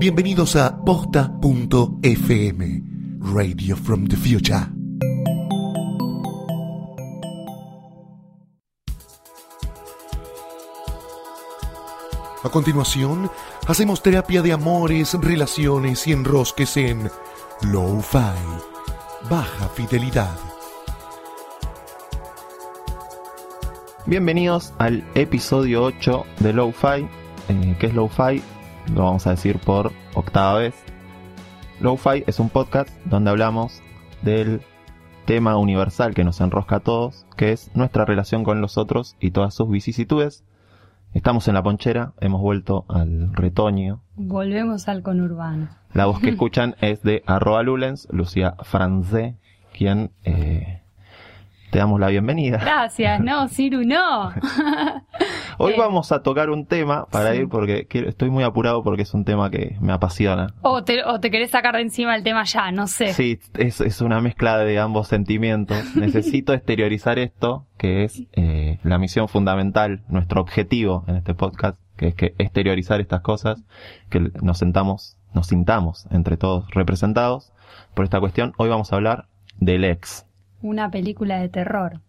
Bienvenidos a posta.fm, Radio from the Future. A continuación, hacemos terapia de amores, relaciones y enrosques en Low-Fi, baja fidelidad. Bienvenidos al episodio 8 de Lo-Fi. Eh, ¿Qué es Lo-Fi? Lo vamos a decir por octava vez. Lo-Fi es un podcast donde hablamos del tema universal que nos enrosca a todos, que es nuestra relación con los otros y todas sus vicisitudes. Estamos en la ponchera, hemos vuelto al retoño. Volvemos al conurbano. La voz que escuchan es de arroba Lulens, Lucía Francé, quien eh, te damos la bienvenida. Gracias, no, Ciru, no. Hoy Eh, vamos a tocar un tema para sí. ir porque quiero- estoy muy apurado porque es un tema que me apasiona. O te, o te querés sacar de encima el tema ya, no sé. Sí, es, es una mezcla de ambos sentimientos. Necesito exteriorizar esto, que es eh, la misión fundamental, nuestro objetivo en este podcast, que es que exteriorizar estas cosas, que nos sentamos, nos sintamos entre todos representados por esta cuestión. Hoy vamos a hablar del ex. Una película de terror.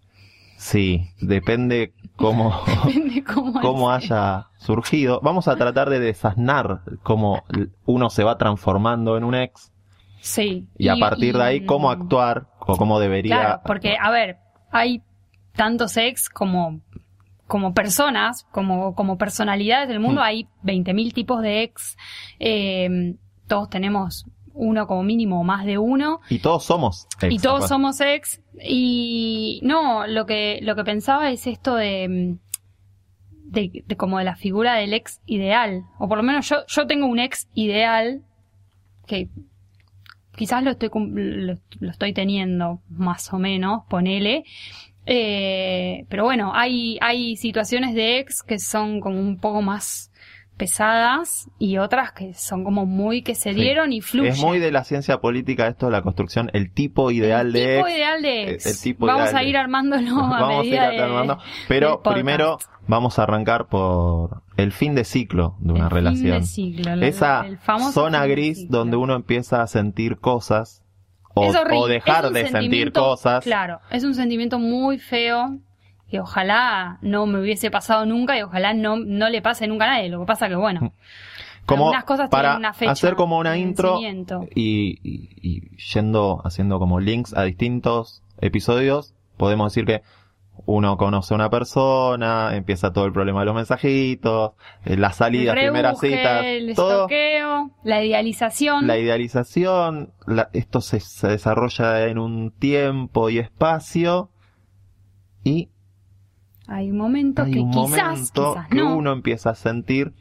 Sí, depende cómo, Depende cómo, haya surgido. Vamos a tratar de desasnar cómo uno se va transformando en un ex Sí. y a partir de ahí cómo actuar o cómo debería Claro, porque, a ver, hay tantos ex como, como personas, como, como personalidades del mundo, Mm. hay 20.000 tipos de ex. eh, todos tenemos uno como mínimo o más de uno. Y todos somos ex. y todos somos ex y no lo que lo que pensaba es esto de, de de como de la figura del ex ideal o por lo menos yo yo tengo un ex ideal que quizás lo estoy lo, lo estoy teniendo más o menos ponele eh, pero bueno hay hay situaciones de ex que son como un poco más pesadas y otras que son como muy que se Sí. dieron y fluyen Es muy de la ciencia política esto, la construcción, el tipo ideal el de tipo ex. ideal de ex. el tipo vamos ideal a de- ir armándolo a vamos a ir de- armando. Pero primero vamos a arrancar por el fin de ciclo de una El fin relación. de ciclo, Esa zona fin de gris donde uno empieza a sentir cosas o, dejar de sentir cosas. Claro, es un sentimiento muy feo que ojalá no me hubiese pasado nunca y ojalá no, no le pase nunca a nadie. Lo que pasa que, bueno, Como algunas cosas para tienen una fecha hacer como una intro y, y- y yendo haciendo como links a distintos episodios, podemos decir que uno conoce a una persona, empieza todo el problema de los mensajitos, eh, las salidas, el primeras citas, el todo, estoqueo, la idealización. la idealización, la- esto se, se desarrolla en un tiempo y espacio y Hay momentos hay que un quizás, momento quizás que no. uno empieza a sentir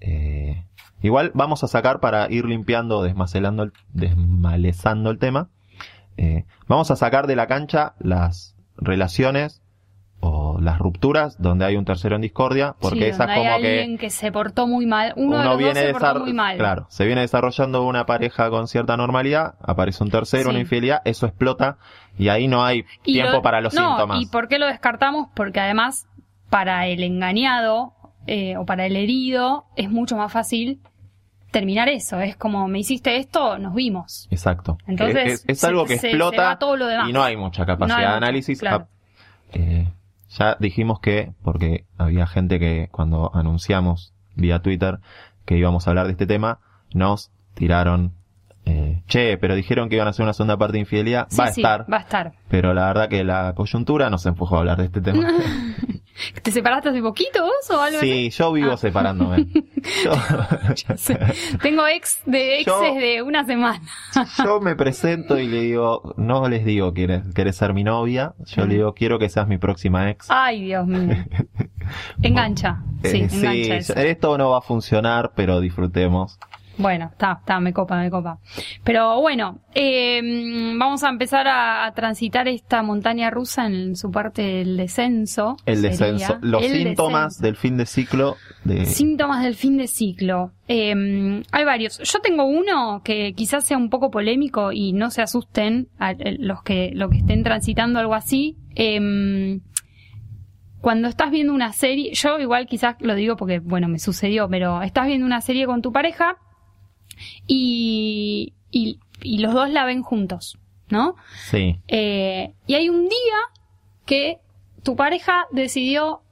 eh, igual vamos a sacar para ir limpiando desmacelando el, desmalezando el tema eh, vamos a sacar de la cancha las relaciones o las rupturas donde hay un tercero en discordia porque Sí, esas donde hay como alguien que que se portó muy mal. Uno, de los dos viene se portó muy mal. claro se viene desarrollando una pareja con cierta normalidad aparece un tercero Sí. una infidelidad eso explota y ahí no hay Y tiempo lo- para los no, síntomas ¿Y por qué lo descartamos? Porque además, para el engañado eh, o para el herido, es mucho más fácil terminar eso. Es como, me hiciste esto, nos vimos. Exacto. Entonces, es, es- es se- algo que se- se explota todo lo demás. y no hay mucha capacidad No hay de mucho, análisis. claro. Ah, eh, ya dijimos que, porque había gente que cuando anunciamos vía Twitter que íbamos a hablar de este tema, nos tiraron eh, che, pero dijeron que iban a hacer una segunda parte de infidelidad, Sí, va a sí, estar. va a estar. Pero la verdad que la coyuntura nos empujó a hablar de este tema. ¿Te separaste hace poquito vos o algo así? Sí, yo vivo Ah. separándome. Yo, Ya sé. Tengo ex de exes Yo- de una semana. yo me presento y le digo, no les digo quieres, querés ser mi novia, yo le digo quiero que seas mi próxima ex. Ay, Dios mío. Engancha. Sí, Eh, engancha eso. esto no va a funcionar, pero disfrutemos. Bueno, está, está, me copa, me copa. Pero bueno, eh, vamos a empezar a, a transitar esta montaña rusa en su parte del descenso. El sería. descenso, los El síntomas descenso. del fin de ciclo de... Síntomas del fin de ciclo. Eh, hay varios. Yo tengo uno que quizás sea un poco polémico y no se asusten a, eh, los que, los que estén transitando algo así. Eh, cuando estás viendo una serie, yo igual quizás lo digo porque, bueno, me sucedió, pero estás viendo una serie con tu pareja y, y, y los dos la ven juntos, ¿no? Sí. Eh, y hay un día que tu pareja decidió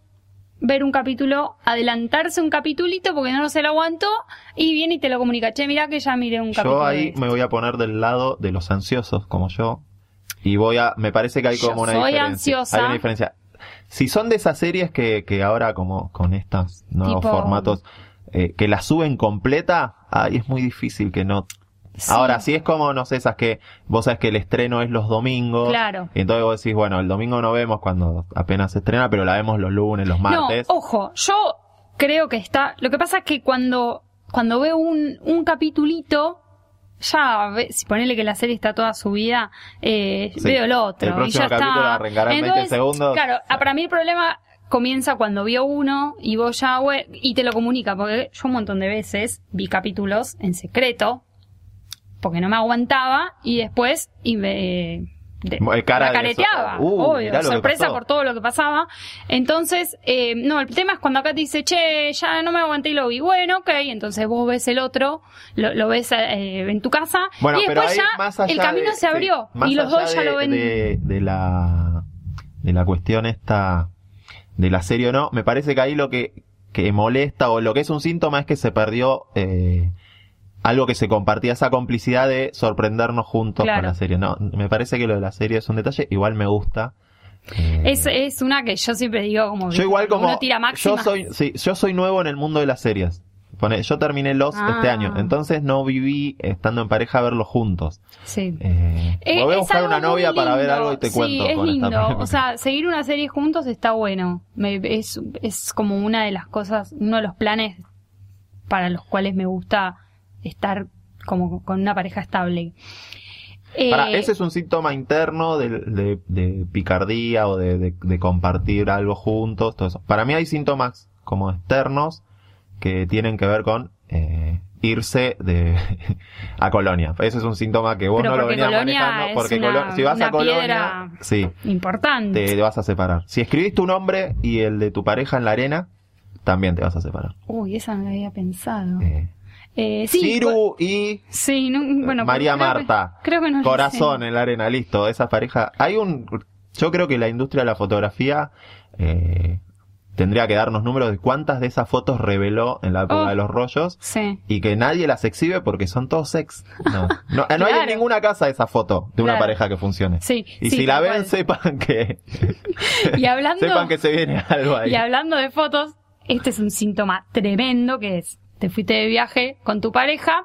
ver un capítulo, adelantarse un capitulito porque no se lo aguantó y viene y te lo comunica. Che, mira que ya miré un capítulo. Yo ahí esto". me voy a poner del lado de los ansiosos, como yo. Y voy a, me parece que hay Yo como una soy diferencia. ansiosa. Hay una diferencia. Si son de esas series que, que ahora como con estos nuevos Tipo- formatos, eh, que la suben completa, ahí es muy difícil que no. Sí. Ahora, si es como, no sé, esas que vos sabes que el estreno es los domingos. Claro. Y entonces vos decís, bueno, el domingo no vemos cuando apenas se estrena, pero la vemos los lunes, los martes. No, ojo, yo creo que está. Lo que pasa es que cuando, cuando veo un, un capitulito, ya, si ponele que la serie está toda subida, eh, Sí. veo el otro. El próximo y ya capítulo está. arrancará en 20 Entonces, segundos. Claro, ah, para mí el problema comienza cuando vio uno y vos ya, we- y te lo comunica, porque yo un montón de veces vi capítulos en secreto, porque no me aguantaba, y después, y me, de- Eh, cara la de careteaba. Uh, obvio, sorpresa por todo lo que pasaba. Entonces, eh, no, el tema es cuando acá te dice, che, ya no me aguanté y lo vi. Bueno, ok, entonces vos ves el otro, lo, lo ves eh, en tu casa, Bueno, y después ahí, ya el camino de- se abrió sí, y los dos ya de- lo ven. De, de la, de la cuestión esta, de la serie o no, me parece que ahí lo que, que molesta o lo que es un síntoma es que se perdió, eh, algo que se compartía, esa complicidad de sorprendernos juntos Claro. con la serie. No, me parece que lo de la serie es un detalle, igual me gusta. Eh, Es, es una que yo siempre digo como yo igual como uno tira yo soy sí, yo soy nuevo en el mundo de las series. Pone- yo terminé Lost Ah. este año, entonces no viví estando en pareja a verlos juntos. Sí. Eh, Eh, voy a buscar una novia para ver algo y te sí, cuento. es con lindo. O sea, seguir una serie juntos está bueno. Me- es, es como una de las cosas, uno de los planes para los cuales me gusta estar como con una pareja estable. Eh, Pará, ese es un síntoma interno de, de- de picardía o de, de- de compartir algo juntos, todo eso. Para mí hay síntomas como externos que tienen que ver con eh, irse de a Colonia. Ese es un síntoma que vos Pero no lo venías Colonia manejando es porque una- Colo- si vas una a Colonia, sí, importante. te vas a separar. Si escribís tu nombre y el de tu pareja en la arena, también te vas a separar. Uy, esa no la había pensado. Eh, Eh, sí, Ciru y Sí, no, bueno, María creo que- Marta. creo que no Corazón en la arena, listo. Esa pareja. Hay un. Yo creo que la industria de la fotografía eh, tendría que darnos números de cuántas de esas fotos reveló en la época Oh. de los rollos Sí. y que nadie las exhibe porque son todos sex. No, no, no hay en ninguna casa esa foto de una Claro. pareja que funcione. Sí, Y sí, si la ven, cual. sepan que. Y hablando, sepan que se viene algo ahí. y hablando de fotos, este es un síntoma tremendo que es, te fuiste de viaje con tu pareja,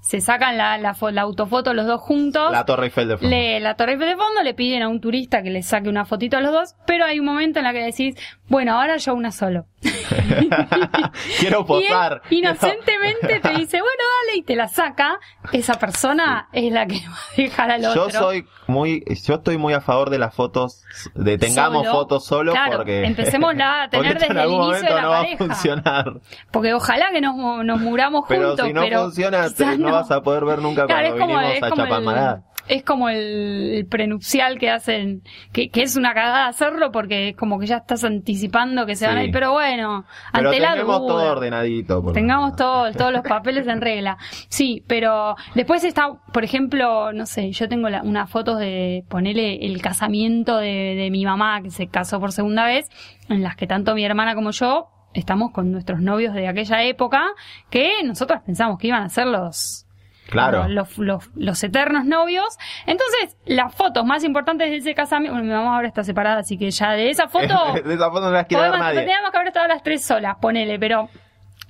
se sacan la, la, la autofoto los dos juntos, La Torre Eiffel de fondo. le, la torre Eiffel de fondo, le piden a un turista que le saque una fotito a los dos, pero hay un momento en la que decís, bueno, ahora yo una solo. Quiero Y él posar. inocentemente te dice, bueno, dale, y te la saca, esa persona es la que va a dejar al otro. Yo soy muy, yo estoy muy a favor de las fotos, de tengamos Solo. fotos solo Claro, porque empecémosla a tener desde en el inicio de momento la no va a funcionar. Porque ojalá que nos, nos muramos Pero juntos, si no pero funciona, te- quizás no, vas a poder ver nunca Claro, cuando vinimos es a como el, Chapamalá. Es como el, el prenupcial que hacen, que, que es una cagada hacerlo porque es como que ya estás anticipando que se van a ir, pero bueno, Pero ante la duda. todo ordenadito. por Tengamos todo, todos los papeles en regla. Sí, pero después está, por ejemplo, no sé, yo tengo la- unas fotos de ponerle el casamiento de, de mi mamá, que se casó por segunda vez, en las que tanto mi hermana como yo estamos con nuestros novios de aquella época, que nosotros pensamos que iban a ser los, Claro. Los, los, los eternos novios. Entonces, las fotos más importantes de ese casamiento, bueno, mi mamá ahora está separada, así que ya de esa foto... de esa foto no las quiere ver podemos- nadie. Teníamos que haber estado las tres solas, ponele, pero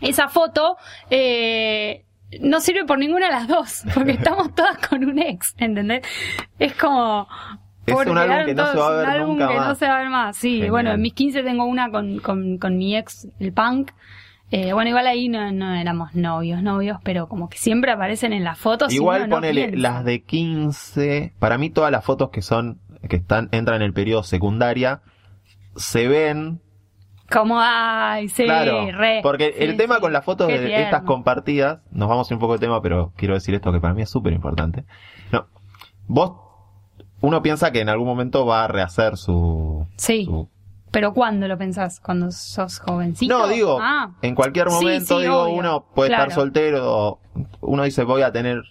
esa foto eh, no sirve por ninguna de las dos, porque estamos todas con un ex, ¿entendés? Es como... Es un álbum que no se va a ver un álbum nunca que no más. se va a ver más, sí. Genial. Bueno, en mis 15 tengo una con, con, con mi ex, el punk. Eh, bueno, igual ahí no, no éramos novios, novios, pero como que siempre aparecen en las fotos. Igual uno ponele las de 15, para mí todas las fotos que son, que están, entran en el periodo secundaria, se ven, Como, ay, sí, claro, re. porque el tema sí. con las fotos de tierno. estas compartidas, nos vamos un poco de tema, pero quiero decir esto que para mí es súper importante. No, vos, uno piensa que en algún momento va a rehacer su, Sí. su- ¿Pero cuándo lo pensás? ¿Cuando sos jovencito? No, digo, Ah, en cualquier momento, sí, digo, obvio. uno puede Claro. estar soltero, uno dice voy a tener,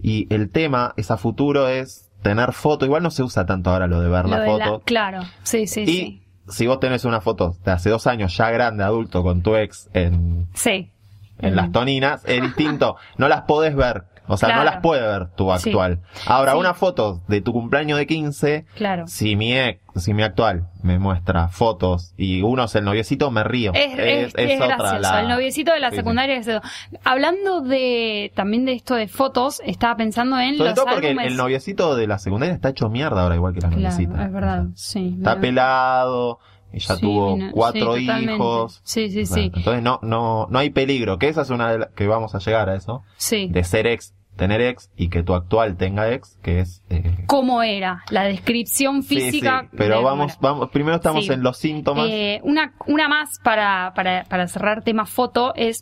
y el tema es a futuro es tener foto, igual no se usa tanto ahora lo de ver lo la de foto. Claro, sí, sí, y sí. si vos tenés una foto de hace dos años ya grande, adulto, con tu ex en, Sí. en las toninas, es distinto, no las podés ver. O sea, no las puede ver tu Sí. actual. Ahora, Sí. una foto de tu cumpleaños de 15, Claro. si mi ex, si mi actual me muestra fotos y uno es el noviecito, me río. Es, es, es otra gracioso. la- El noviecito de la Sí, secundaria. es eso. Hablando de también de esto de fotos, estaba pensando en Sobre los todo porque el, álbumes. el noviecito de la secundaria está hecho mierda ahora, igual que la Claro, noviecita. es verdad. Sí. Está pelado, ya Sí, tuvo no- cuatro sí, hijos. Sí, sí, sí. Entonces no, no, no hay peligro, que esa es una de las que vamos a llegar a eso, Sí. de ser ex, tener ex y que tu actual tenga ex, que es... eh, ¿Cómo era? La descripción sí, física. sí, pero de- vamos, vamos, primero estamos Sí. en los síntomas. Eh, una, una más para, para, para cerrar tema foto es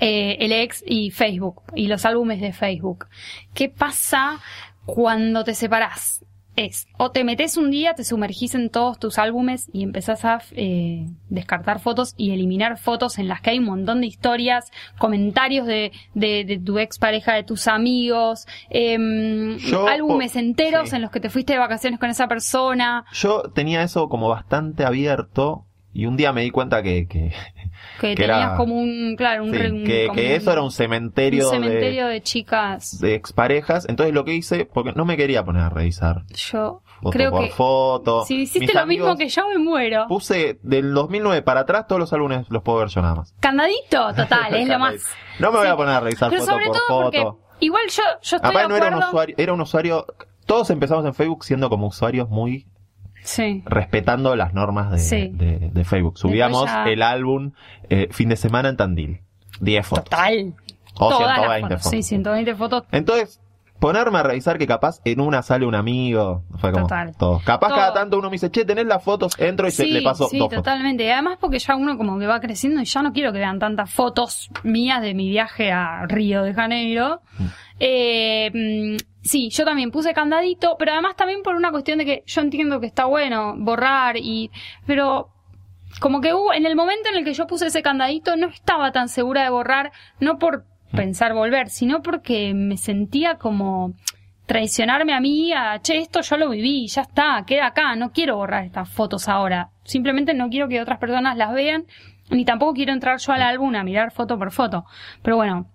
eh, el ex y Facebook y los álbumes de Facebook. ¿Qué pasa cuando te separás? Es, o te metes un día, te sumergís en todos tus álbumes y empezás a eh, descartar fotos y eliminar fotos en las que hay un montón de historias, comentarios de, de, de tu ex pareja, de tus amigos, Yo, álbumes enteros sí. en los que te fuiste de vacaciones con esa persona, Yo tenía eso como bastante abierto y un día me di cuenta que, que, que, Que tenías era- como un, claro, un, sí, un- que, como que eso era un cementerio, un cementerio de, de, chicas. de exparejas. Entonces lo que hice, porque no me quería poner a revisar Yo foto creo por que foto. si hiciste Mis lo mismo que yo me muero. Puse del 2009 para atrás todos los álbumes los puedo ver yo nada más. Voy total, es lo más. No me voy Sí. a poner a revisar Pero foto sobre por todo foto. porque igual yo, yo estoy Aparte de no era un acuerdo. usuario, era un usuario, todos empezamos en Facebook siendo como usuarios muy Sí. respetando las normas de, Sí. de- de Facebook. Subíamos ya- el álbum eh, fin de semana en Tandil. 10 fotos. Total. O Todas las 120 fotos. fotos. Sí, 120 fotos. Entonces, ponerme a revisar que capaz en una sale un amigo. Fue como Total. todo. Capaz Todo. cada tanto uno me dice, che, tenés las fotos, entro y se, le paso sí, dos fotos. totalmente. Y además porque ya uno como que va creciendo y ya no quiero que vean tantas fotos mías de mi viaje a Río de Janeiro. Mm. Eh, mm, sí, yo también puse candadito, pero además también por una cuestión de que yo entiendo que está bueno borrar y, pero como que hubo, en el momento en el que yo puse ese candadito no estaba tan segura de borrar, no por. Pensar volver, sino porque me sentía como traicionarme a mí, a, che, esto yo lo viví, ya está, queda acá, no quiero borrar estas fotos ahora. Simplemente no quiero que otras personas las vean, ni tampoco quiero entrar yo al álbum a mirar foto por foto. Pero bueno,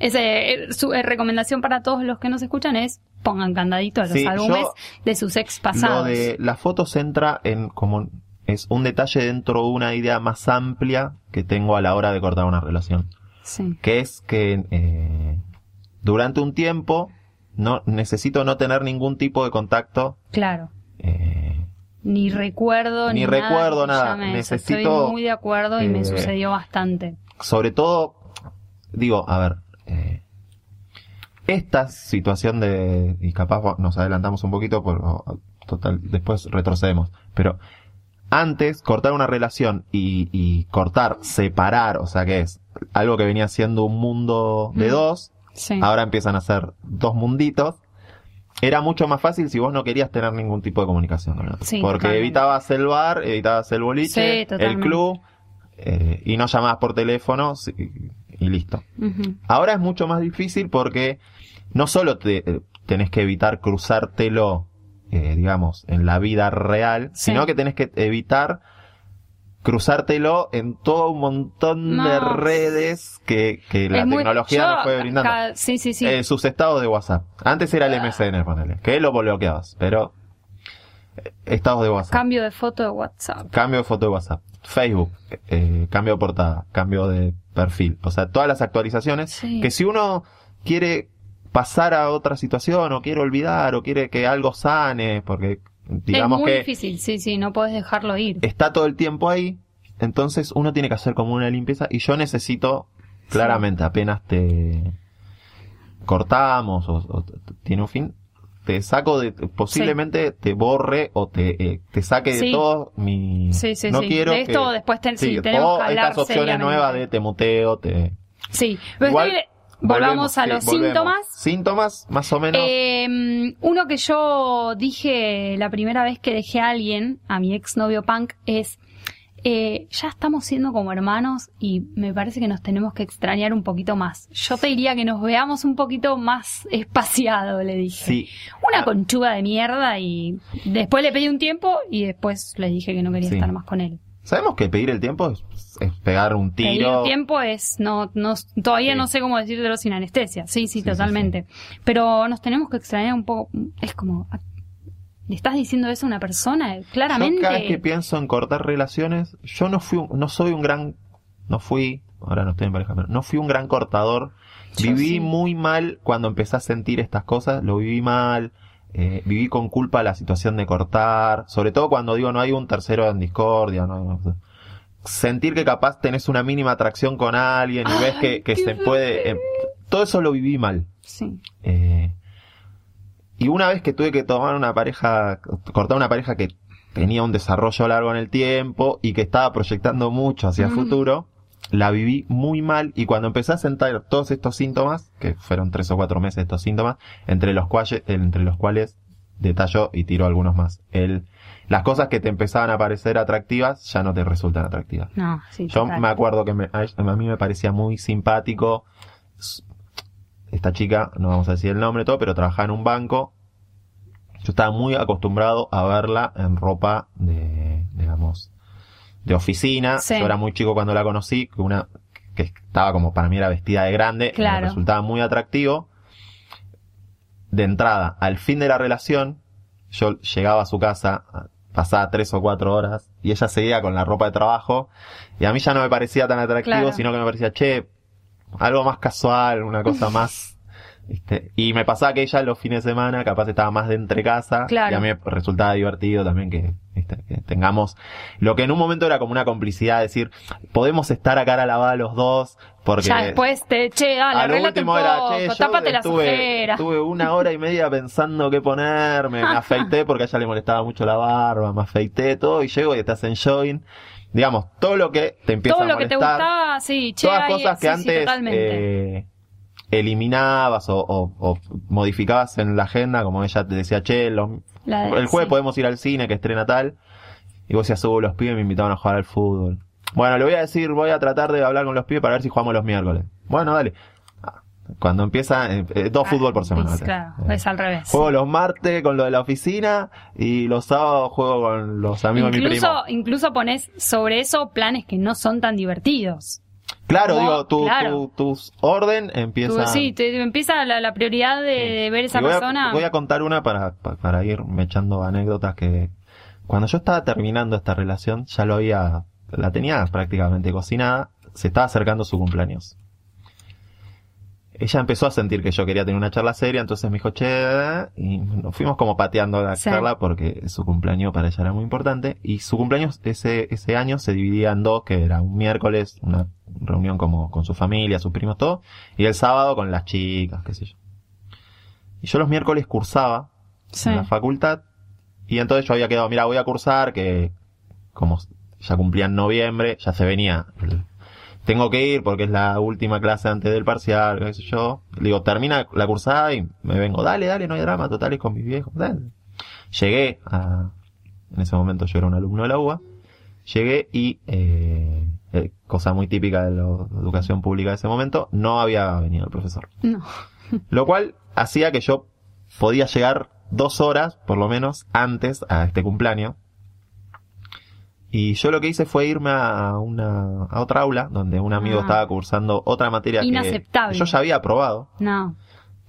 ese, eh, su eh, recomendación para todos los que nos escuchan es pongan candadito a los Sí, álbumes de sus ex Lo pasados. de las fotos entra en como es un detalle dentro de una idea más amplia que tengo a la hora de cortar una relación. Sí, Que es que eh, durante un tiempo no necesito no tener ningún tipo de contacto. claro. eh, Ni recuerdo Ni ni, recuerdo nada. Necesito, Estoy muy de acuerdo y me eh, sucedió bastante. sobre todo, digo, a ver, esta situación de, y capaz nos adelantamos un poquito, por, total, después retrocedemos, pero antes cortar una relación y, y cortar, separar, o sea que es algo que venía siendo un mundo de Mm. dos, Sí. ahora empiezan a ser dos munditos. Era mucho más fácil si vos no querías tener ningún tipo de comunicación con otro. Sí, Porque totalmente. evitabas el bar, evitabas el boliche, Sí, el club, eh, y no llamabas por teléfono sí, y listo. Ahora es mucho más difícil porque no solo te, eh, tenés que evitar cruzártelo, eh, digamos, en la vida real, Sí. sino que tenés que evitar cruzártelo en todo un montón de redes que, que la muy- tecnología yo nos fue brindando. sí, sí, sí. Eh, sus estados de WhatsApp. Antes era el MSN, ponele, que lo bloqueabas, pero eh, estados de WhatsApp. Cambio de foto de WhatsApp. Cambio de foto de WhatsApp. Facebook, eh, cambio de portada, cambio de perfil. O sea, todas las actualizaciones Sí. que si uno quiere pasar a otra situación o quiere olvidar o quiere que algo sane, porque digamos es muy que difícil, sí, sí, no puedes dejarlo ir. está todo el tiempo ahí, entonces uno tiene que hacer como una limpieza y yo necesito claramente apenas te cortamos o, o tiene un fin te saco de posiblemente te borre o te, eh, te saque de todo mi Sí, sí, no sí. quiero De esto que- después ten- sí, tenemos o que hablar estas opciones nuevas de te muteo te Sí, pero Igual, estoy- volvamos a los volvemos. síntomas. síntomas más o menos Eh, uno que yo dije la primera vez que dejé a alguien, a mi exnovio punk, es eh, ya estamos siendo como hermanos y me parece que nos tenemos que extrañar un poquito más. Yo te diría que nos veamos un poquito más espaciado, le dije. sí Una conchuga de mierda y después le pedí un tiempo y después le dije que no quería Sí. estar más con él. sabemos que pedir el tiempo es, es pegar un tiro tiempo es, no, no, todavía Sí. no sé cómo decírtelo sin anestesia. Sí, sí, Sí, totalmente. Pero nos tenemos que extrañar un poco. Es como, ¿le estás diciendo eso a una persona? Claramente. Yo cada vez que pienso en cortar relaciones, yo no fui, un- no soy un gran, no fui, ahora no estoy en pareja, pero no fui un gran cortador. Yo viví muy mal cuando empecé a sentir estas cosas, lo viví mal, eh, viví con culpa la situación de cortar, sobre todo cuando digo no hay un tercero en discordia, no, no- sentir que capaz tenés una mínima atracción con alguien y ves que, que se puede, eh, todo eso lo viví mal. Sí. Eh, y una vez que tuve que tomar una pareja, cortar una pareja que tenía un desarrollo largo en el tiempo y que estaba proyectando mucho hacia el Mm. futuro, la viví muy mal y cuando empecé a sentar todos estos síntomas, que fueron tres o cuatro meses estos síntomas, entre los cuales, entre los cuales detallo y tiro algunos más. El, las cosas que te empezaban a parecer atractivas ya no te resultan atractivas. No, sí. Yo total. me acuerdo que me- a, mí me parecía muy simpático. Esta chica, no vamos a decir el nombre todo, pero trabajaba en un banco. Yo estaba muy acostumbrado a verla en ropa de, digamos, de oficina. Sí. Yo era muy chico cuando la conocí, que una que estaba como para mí era vestida de grande, Claro. me resultaba muy atractivo. De entrada, al fin de la relación, yo llegaba a su casa, pasaba tres o cuatro horas, y ella seguía con la ropa de trabajo, y a mí ya no me parecía tan atractivo, Claro. sino que me parecía, che, algo más casual, una cosa más... ¿viste? Y me pasaba que ella los fines de semana capaz estaba más de entre casa, Claro. y a mí me resultaba divertido también que, ¿viste? que tengamos lo que en un momento era como una complicidad, decir, podemos estar a cara lavada los dos, porque... Ya después te, che, dale, a lo arreglate un último era, poco, che, tápate las estuve, ojeras. estuve una hora y media pensando qué ponerme, me afeité porque a ella le molestaba mucho la barba, me afeité todo y llego y estás en jogging. Digamos, todo lo que te empieza Todo a lo que te molestar, gustaba, sí, che, todas ahí- cosas que sí, antes eh, eliminabas o, o- o modificabas en la agenda, como ella te decía, che, los- de- el jueves sí. podemos ir al cine que estrena tal. Y vos decías, uh, los pibes me invitaban a jugar al fútbol. Bueno, le voy a decir, voy a tratar de hablar con los pibes para ver si jugamos los miércoles. Bueno, dale. Cuando empieza, eh, eh, dos Ah, fútbol por semana. es- Claro, Eh, es al revés. Juego los martes con lo de la oficina y los sábados juego con los amigos de mi primo. Incluso, incluso pones sobre eso planes que no son tan divertidos. Claro, como- digo, tu, claro. tu, tu orden empieza... sí, te, empieza la, la prioridad de, de ver esa voy a- persona. voy a contar una para, pa- para ir echando anécdotas que cuando yo estaba terminando esta relación ya lo había, la tenía prácticamente cocinada, se estaba acercando su cumpleaños. Ella empezó a sentir que yo quería tener una charla seria, entonces me dijo, che, y nos fuimos como pateando la Sí. charla porque su cumpleaños para ella era muy importante. Y su cumpleaños ese, ese año se dividía en dos, que era un miércoles, una reunión como con su familia, sus primos, todo, y el sábado con las chicas, qué sé yo. Y yo los miércoles cursaba Sí. en la facultad. Y entonces yo había quedado, mira, voy a cursar, que como ya cumplía en noviembre, ya se venía. tengo que ir porque es la última clase antes del parcial, qué sé yo. Le digo, termina la cursada y me vengo, dale, dale, no hay drama, total, es con mis viejos. dale. Llegué a, en ese momento yo era un alumno de la UBA, llegué y, eh, eh, cosa muy típica de la educación pública de ese momento, no había venido el profesor. No. Lo cual hacía que yo podía llegar dos horas, por lo menos, antes a este cumpleaños. Y yo lo que hice fue irme a una a otra aula donde un amigo Ah. estaba cursando otra materia que Inaceptable. yo ya había aprobado No,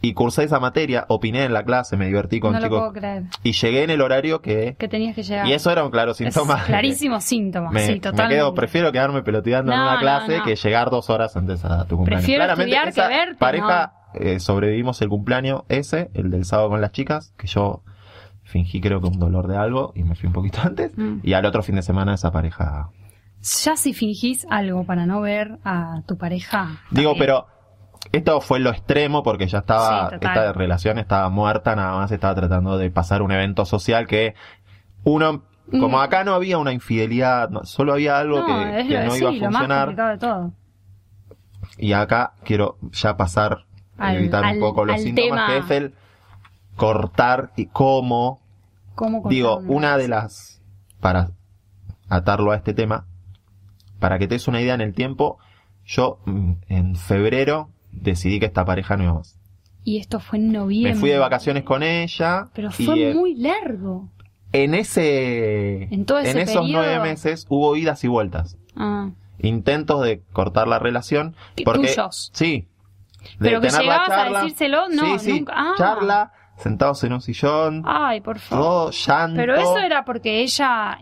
y cursé esa materia, opiné en la clase, me divertí con no lo puedo creer. y llegué en el horario que Que tenías que llegar. y eso era un claro Es síntoma. clarísimo síntoma. Me, sí, me totalmente. quedo, prefiero quedarme peloteando en una clase no. que llegar dos horas antes a tu cumpleaños. Prefiero Claramente, estudiar que verte, pareja eh, sobrevivimos el cumpleaños ese, el del sábado con las chicas, que yo fingí creo que un dolor de algo y me fui un poquito antes. Mm. Y al otro fin de semana esa pareja. Ya si fingís algo para no ver a tu pareja. Digo, también. pero esto fue lo extremo porque ya estaba, Sí, esta relación estaba muerta, nada más estaba tratando de pasar un evento social que uno, como Mm. acá no había una infidelidad, no, solo había algo no, que, es que lo, no sí, iba a lo más funcionar. de todo. Y acá quiero ya pasar, Al- evitar al- un poco los síntomas, tema. que es el cortar y cómo. ¿Cómo Digo, una de las, para atarlo a este tema, para que te des una idea en el tiempo, yo mm, en febrero decidí que esta pareja no iba más. Y esto fue en noviembre. Me fui de vacaciones con ella. Pero fue eh, muy largo. en ese, En todo ese esos periodo. nueve meses hubo idas y vueltas. Ah. Intentos de cortar la relación. ¿Y Porque, tuyos? Sí. De Pero que tener la llegabas a decírselo, no, sí, sí. nunca. Ah. Charla, sentados en un sillón, Ay, por favor. todo llanto. Pero eso era porque ella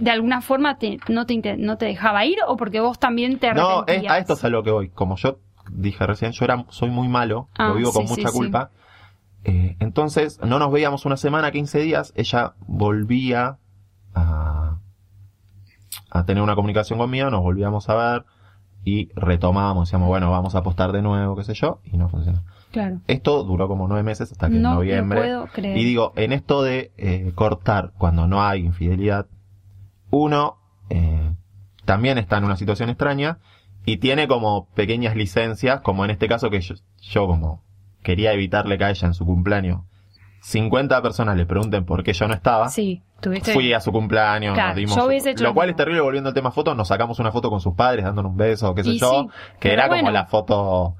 de alguna forma te- no, te, no te dejaba ir o porque vos también te No, es, arrepentías. a esto es a lo que voy. Como yo dije recién, yo era, soy muy malo, Ah, lo vivo con sí, mucha sí, sí. culpa. Eh, entonces, no nos veíamos una semana, 15 días. Ella volvía a, a tener una comunicación conmigo, nos volvíamos a ver y retomábamos. Decíamos, bueno, vamos a apostar de nuevo, qué sé yo, y no funcionó. Claro. Esto duró como nueve meses hasta que en No noviembre. puedo creer. Y digo, en esto de eh, cortar cuando no hay infidelidad, uno eh, también está en una situación extraña y tiene como pequeñas licencias, como en este caso que yo, yo como quería evitarle que a ella en su cumpleaños 50 personas le pregunten por qué yo no estaba. Sí, tuviste. Fui a su cumpleaños, Claro, nos dimos. yo hubiese hecho lo cual es terrible, volviendo al tema fotos, nos sacamos una foto con sus padres dándonos un beso, qué sé Y yo, sí, que era como la foto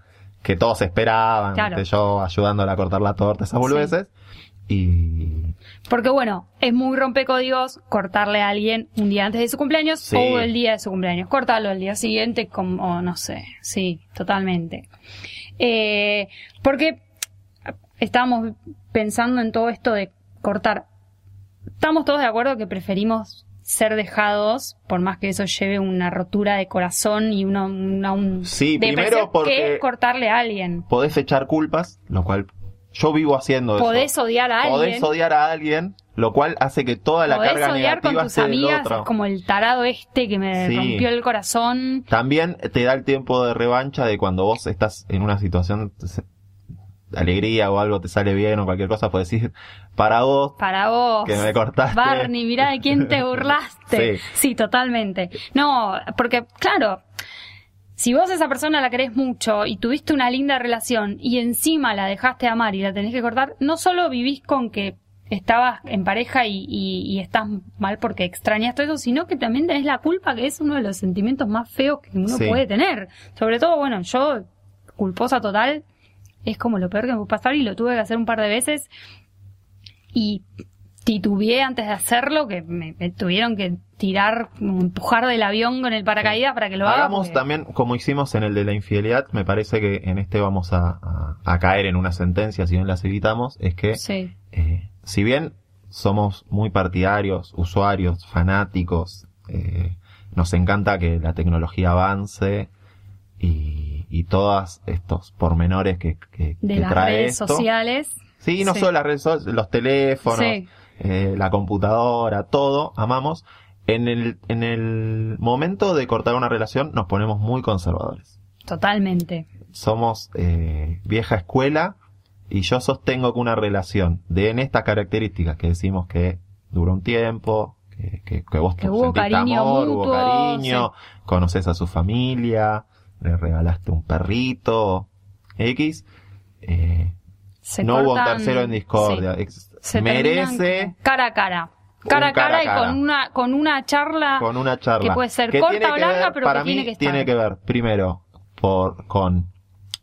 que todos esperaban, Claro. yo ayudándola a cortar la torta, esas boludeces. Y Porque bueno, es muy rompecódigos cortarle a alguien un día antes de su cumpleaños Sí. o el día de su cumpleaños. Cortarlo el día siguiente como, no sé. Sí, totalmente. Eh, porque estábamos pensando en todo esto de cortar. Estamos todos de acuerdo que preferimos ser dejados, por más que eso lleve una rotura de corazón y una, una un Sí, primero porque- que cortarle a alguien. podés echar culpas, lo cual yo vivo haciendo eso. Podés odiar a alguien. Podés odiar a alguien, lo cual hace que toda la Podés carga odiar con negativa tus esté del amigas, otro. es como el tarado este que me Sí. rompió el corazón. También te da el tiempo de revancha de cuando vos estás en una situación alegría o algo te sale bien o cualquier cosa, puedes decir, para vos, Para vos. Que me cortaste. Barney, mirá de quién te burlaste. Sí. sí. totalmente. No, porque, claro, si vos a esa persona la querés mucho y tuviste una linda relación y encima la dejaste amar y la tenés que cortar, no solo vivís con que estabas en pareja y, y- y estás mal porque extrañas todo eso, sino que también tenés la culpa, que es uno de los sentimientos más feos que uno Sí. puede tener. Sobre todo, bueno, yo, culposa total, es como lo peor que me puede pasar y lo tuve que hacer un par de veces y titubeé antes de hacerlo, que me, me tuvieron que tirar, empujar del avión con el paracaídas para que lo haga. Hagamos porque- también, como hicimos en el de la infidelidad, me parece que en este vamos a, a- a caer en una sentencia, si bien las evitamos, es que Sí, eh, si bien somos muy partidarios, usuarios, fanáticos, eh, nos encanta que la tecnología avance y, y todos estos pormenores que, que, de que las trae redes esto. sociales. Sí, no Sí. solo las redes sociales, los teléfonos, Sí. eh, la computadora, todo, amamos. En el, en el momento de cortar una relación nos ponemos muy conservadores. Totalmente. Somos eh, vieja escuela y yo sostengo que una relación de en estas características que decimos que dura un tiempo, que, que, que vos Que hubo sentiste cariño amor, hubo cariño, conoces a su familia, le regalaste un perrito, X, eh, no hubo un tercero en discordia. sí. Se merece cara a cara. Cara a cara y con una, con una charla. con una charla que puede ser corta o larga, ver- pero para que mí tiene que estar. tiene que ver primero por con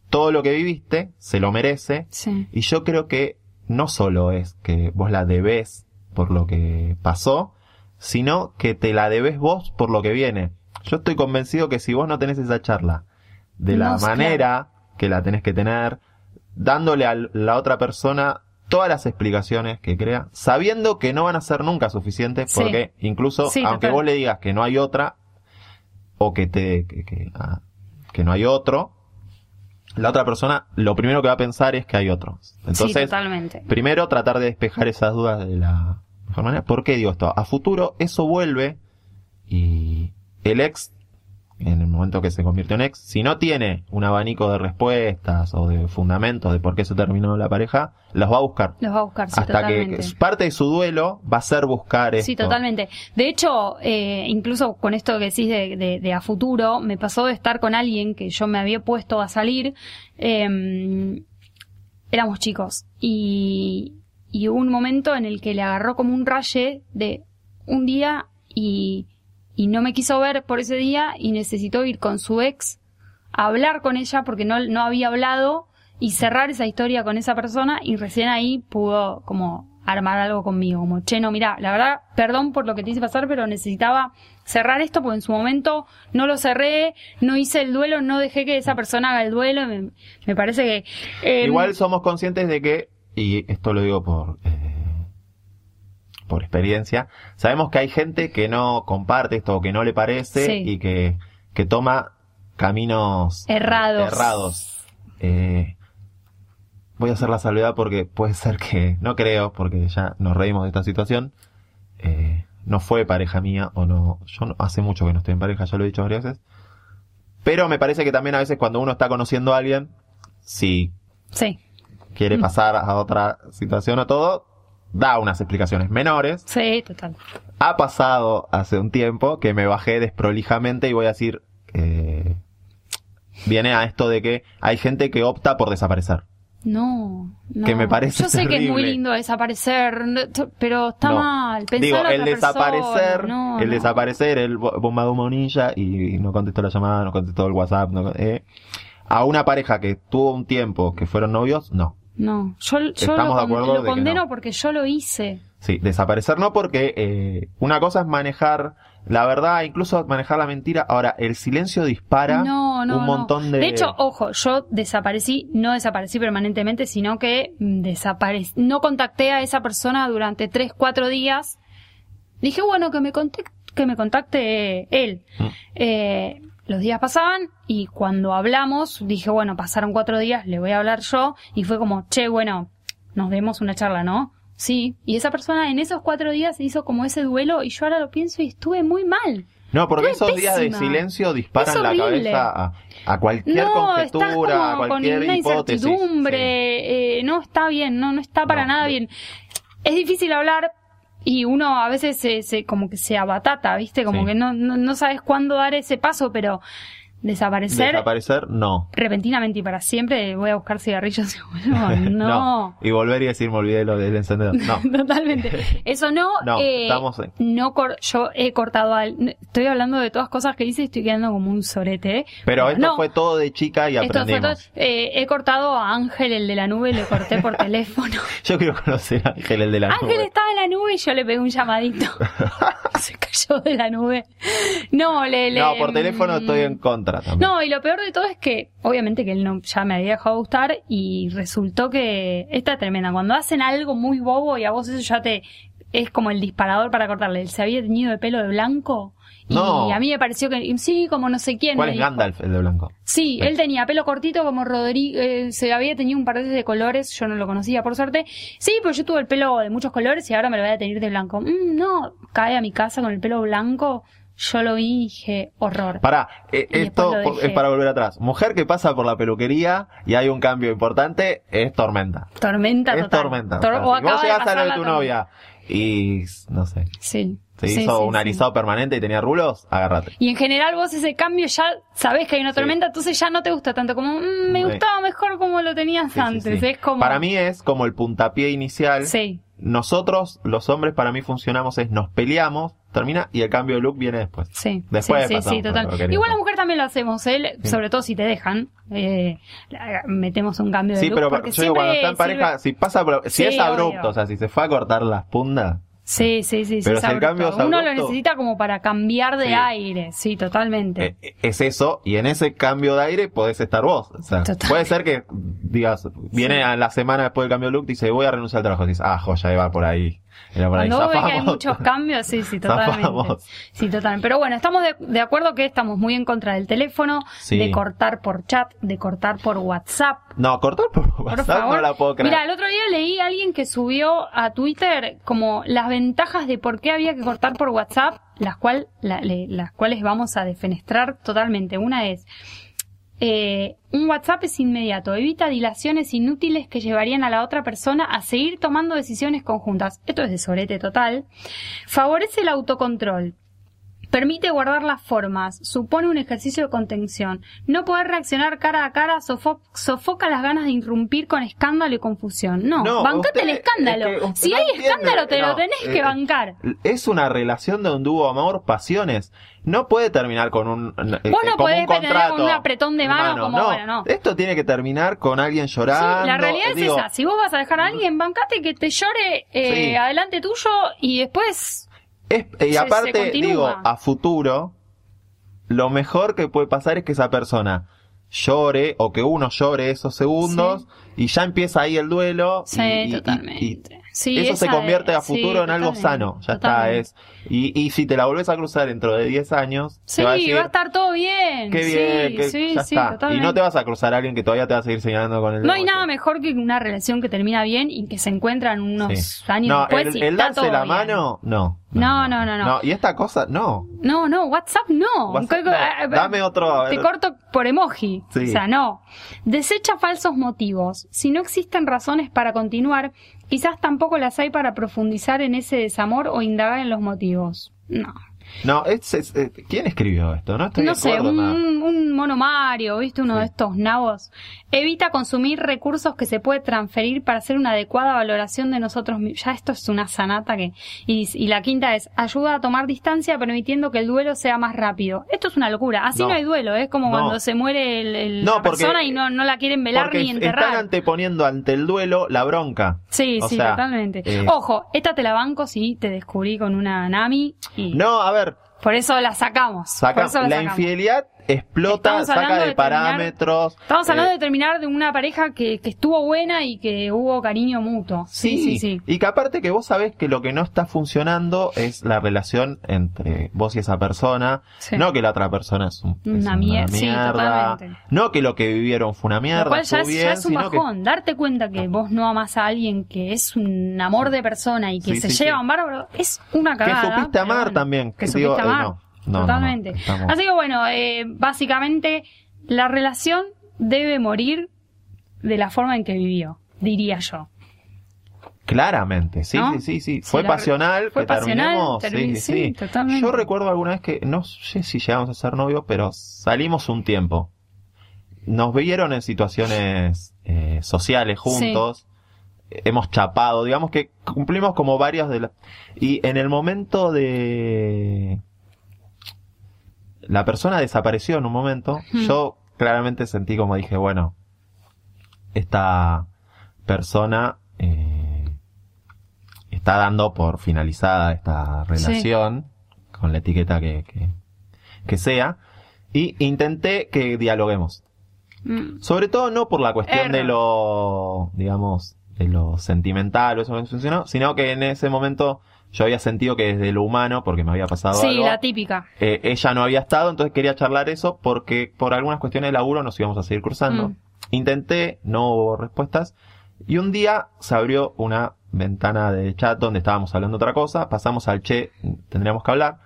todo lo que viviste se lo merece Sí. y yo creo que no solo es que vos la debés por lo que pasó sino que te la debes vos por lo que viene. Yo estoy convencido que si vos no tenés esa charla de la No, manera que la tenés que tener, dándole a la otra persona todas las explicaciones que crea, sabiendo que no van a ser nunca suficientes, Sí. porque incluso Sí, aunque total. vos le digas que no hay otra, o que te que, que, ah, que no hay otro, la otra persona lo primero que va a pensar es que hay otro. sí, Entonces, totalmente. primero tratar de despejar esas dudas de la mejor manera. ¿Por qué digo esto? A futuro eso vuelve y el ex, en el momento que se convirtió en ex, si no tiene un abanico de respuestas o de fundamentos de por qué se terminó la pareja, los va a buscar. Los va a buscar, sí, Hasta totalmente. que parte de su duelo va a ser buscar esto. Sí, totalmente. De hecho, eh, incluso con esto que decís de, de- de a futuro, me pasó de estar con alguien que yo me había puesto a salir. eh, éramos chicos y, y hubo un momento en el que le agarró como un raye de un día y, y no me quiso ver por ese día y necesitó ir con su ex a hablar con ella porque no, no había hablado y cerrar esa historia con esa persona y recién ahí pudo como armar algo conmigo, como, che, no, mira, la verdad, perdón por lo que te hice pasar, pero necesitaba cerrar esto porque en su momento no lo cerré, no hice el duelo, no dejé que esa persona haga el duelo, me, me parece que... eh, Igual somos conscientes de que, y esto lo digo por, eh, por experiencia, sabemos que hay gente que no comparte esto o que no le parece Sí. y que, que toma caminos Errados. errados. Eh, voy a hacer la salvedad porque puede ser que, no creo, porque ya nos reímos de esta situación, eh, no fue pareja mía o no, yo no- hace mucho que no estoy en pareja, ya lo he dicho varias veces, pero me parece que también a veces cuando uno está conociendo a alguien, si Sí, quiere pasar a otra situación o todo, da unas explicaciones menores. sí, total. Ha pasado hace un tiempo que me bajé desprolijamente y voy a decir, eh, viene a esto de que hay gente que opta por desaparecer. No, no. Que me parece Yo sé que es muy lindo desaparecer, pero está No. mal. Digo, el desaparecer. No, el no. desaparecer, el bo- bomba de humo ninja y no contestó la llamada, no contestó el WhatsApp, no, eh. a una pareja que tuvo un tiempo que fueron novios, no. No, yo, yo Estamos lo, de con- acuerdo lo condeno no. porque yo lo hice. Sí, desaparecer no porque eh, una cosa es manejar la verdad, incluso manejar la mentira. Ahora, el silencio dispara No, no, un montón de... De hecho, ojo, yo desaparecí, no desaparecí permanentemente, sino que mm, desaparecí. No contacté a esa persona durante tres, cuatro días. Dije, bueno, que me contacte, que me contacte él. Mm. Eh, los días pasaban y cuando hablamos, dije, bueno, pasaron cuatro días, le voy a hablar yo. Y fue como, che, bueno, nos demos una charla, ¿no? Sí. Y esa persona en esos cuatro días hizo como ese duelo y yo ahora lo pienso y estuve muy mal. no, porque Estuve esos días de silencio disparan la cabeza a, a cualquier no, estás conjetura, a como con cualquier una hipótesis. Sí. incertidumbre, eh, no está bien, no, no está para No, nada bien. Es difícil hablar y uno a veces se, se- como que se abatata, ¿viste? Como Sí. que no, no, no sabes cuándo dar ese paso, pero desaparecer Desaparecer, no. repentinamente y para siempre, voy a buscar cigarrillos y vuelvo. No. Y volver y decir, me olvidé lo del encendedor. No. Totalmente. Eso no. No, eh, estamos en- no cor- yo he cortado al. Estoy hablando de todas cosas que hice y estoy quedando como un sorete. ¿eh? Pero esto no. fue todo de chica y Esto fue todo- eh, he cortado a Ángel, el de la nube, le corté por teléfono. Yo quiero conocer a Ángel, el de la Ángel nube. estaba en la nube y yo le pegué un llamadito. Se cayó de la nube. No, le, le- No, por teléfono estoy en contra también. No, y lo peor de todo es que, obviamente que él no, ya me había dejado gustar y resultó que esta es tremenda. Cuando hacen algo muy bobo y a vos eso ya te es como el disparador para cortarle. Él se había teñido de pelo de blanco y No. a mí me pareció que sí, como no sé quién. ¿Cuál es. Gandalf, el de blanco? Sí, él tenía pelo cortito como Rodrigo, eh, se había tenido un par de veces de colores, yo no lo conocía por suerte. Sí, pero yo tuve el pelo de muchos colores y ahora me lo voy a tener de blanco. Mm, no, cae a mi casa con el pelo blanco, yo lo vi y dije, horror. Pará, eh, esto es para volver atrás. Mujer que pasa por la peluquería y hay un cambio importante, es tormenta. Tormenta es total. tormenta. Tor- o sea, o si vos llegás a lo de tu novia y, no sé, Sí. se Sí, hizo sí, un sí. alisado permanente y tenía rulos, agárrate. Y en general vos ese cambio ya sabés que hay una tormenta, entonces ya no te gusta tanto como, mm, me gustaba mejor como lo tenías antes. Es como... Para mí es como el puntapié inicial. Sí. Nosotros, los hombres, para mí funcionamos es nos peleamos, termina y el cambio de look viene después. Sí, Después sí, sí, sí, total. Igual la mujer también lo hacemos, ¿eh? Sí. sobre todo si te dejan, eh, metemos un cambio de Sí, look pero porque yo digo, cuando está en pareja, sirve- si pasa si Sí, es abrupto, obvio. o sea, si se fue a cortar las puntas, Sí, sí, sí. sí, Pero es si el cambio abrupto. es Uno lo abrupto- necesita como para cambiar de Sí. aire. Sí, totalmente. Eh, es eso, y en ese cambio de aire podés estar vos. O sea, Total. puede ser que digas, viene Sí. a la semana después del cambio de look, dice, voy a renunciar al trabajo. Dices, ah, joya, iba por ahí. Era por ahí. Cuando vos ves que hay muchos cambios, sí, sí, totalmente. Zafamos. Sí, totalmente. Pero bueno, estamos de, de acuerdo que estamos muy en contra del teléfono, Sí. de cortar por chat, de cortar por WhatsApp. No, cortar por Por WhatsApp favor. no la puedo creer. Mira, el otro día leí a alguien que subió a Twitter como las ventajas de por qué había que cortar por WhatsApp, las, cual, la- le- las cuales vamos a defenestrar totalmente. Una es, eh, un WhatsApp es inmediato, evita dilaciones inútiles que llevarían a la otra persona a seguir tomando decisiones conjuntas. Esto es de sorete total. Favorece el autocontrol. Permite guardar las formas, supone un ejercicio de contención. No poder reaccionar cara a cara sofo- sofoca las ganas de irrumpir con escándalo y confusión. No, No, bancate usted- el escándalo. es que usted si no hay entiende, escándalo, te lo no, tenés que eh, bancar. Es una relación donde hubo amor, pasiones. No puede terminar con un, eh, Vos no podés un contrato con un apretón de mano como, bueno, no. Esto tiene que terminar con alguien Sí, llorando. la realidad es digo, esa. Si vos vas a dejar a alguien, bancate que te llore eh, Sí. adelante tuyo y después es- y se- aparte, se digo, a futuro, lo mejor que puede pasar es que esa persona llore o que uno llore esos segundos y ya empieza ahí el duelo. Sí, y- y- y- totalmente. y Sí, eso se convierte a futuro sí, en algo sano. Ya totalmente. está. es y, y si te la volvés a cruzar dentro de 10 años, Sí, te va a decir, estar todo bien. Qué Sí, bien, que sí, ya sí, está. Y no te vas a cruzar a alguien que todavía te va a seguir señalando con el No hay nada mejor que una relación que termina bien y que se encuentran unos años no, después el, y el está darse todo la bien. mano, no. No, no, no, no. Y esta cosa, no. No, no, WhatsApp no. WhatsApp no. eh, Dame otro, a Te corto por emoji. Sí. O sea, no. Desecha falsos motivos. Si no existen razones para continuar, quizás tampoco las hay para profundizar en ese desamor o indagar en los motivos. No. No, es, es- eh, ¿quién escribió esto? No estoy no de sé, un, un mono Mario, ¿viste? Uno Sí. de estos nabos. Evita consumir recursos que se puede transferir para hacer una adecuada valoración de nosotros mismos. Ya esto es una sanata que... Y, y la quinta es, ayuda a tomar distancia permitiendo que el duelo sea más rápido. Esto es una locura. Así no, No. hay duelo, ¿eh? es como No. cuando se muere el, la porque- persona y no, no la quieren velar ni están enterrar. anteponiendo ante el duelo la bronca. Sí, O sí, sea, totalmente. eh, Ojo, esta te la banco si te descubrí con una Nami y No, a ver, por eso la sacamos. saca, por eso la la sacamos. infidelidad explota, saca de, terminar- parámetros. Estamos hablando eh, de terminar de una pareja que, que estuvo buena y que hubo cariño mutuo. Sí, sí, sí. Y que aparte que vos sabés que lo que no está funcionando es la relación entre vos y esa persona. Sí. No que la otra persona es, un- es Una una, sí, mierda. totalmente. no que lo que vivieron fue una mierda. Lo cual ya es, bien, ya es un que- bajón. Darte cuenta que vos no amás a alguien que es un amor de persona y que Sí, se llevan bárbaro es una que cagada. supiste pero amar también. Que Digo, supiste eh, amar. no, no, no, no, Totalmente. estamos- Así que bueno, eh, básicamente la relación debe morir de la forma en que vivió, diría yo. Claramente, sí, ¿No? sí, sí, sí. Fue la- pasional, fue que pasional, terminemos. termi- sí, sí, totalmente. Yo recuerdo alguna vez que, no sé si llegamos a ser novios, pero salimos un tiempo. Nos vieron en situaciones eh, sociales juntos. Hemos chapado, digamos que cumplimos como varias de las... Y en el momento de... La persona desapareció en un momento. Yo claramente sentí como dije, bueno, esta persona eh, está dando por finalizada esta relación con la etiqueta que, que, que sea y intenté que dialoguemos. Mm, sobre todo no por la cuestión de lo digamos de lo sentimental o eso no funcionó sino que en ese momento yo había sentido que desde lo humano porque me había pasado Sí, algo la típica. eh, ella no había estado, entonces quería charlar eso porque por algunas cuestiones de laburo nos íbamos a seguir cruzando. Mm. Intenté, no hubo respuestas. Y un día se abrió una ventana de chat donde estábamos hablando otra cosa, pasamos al che, tendríamos que hablar.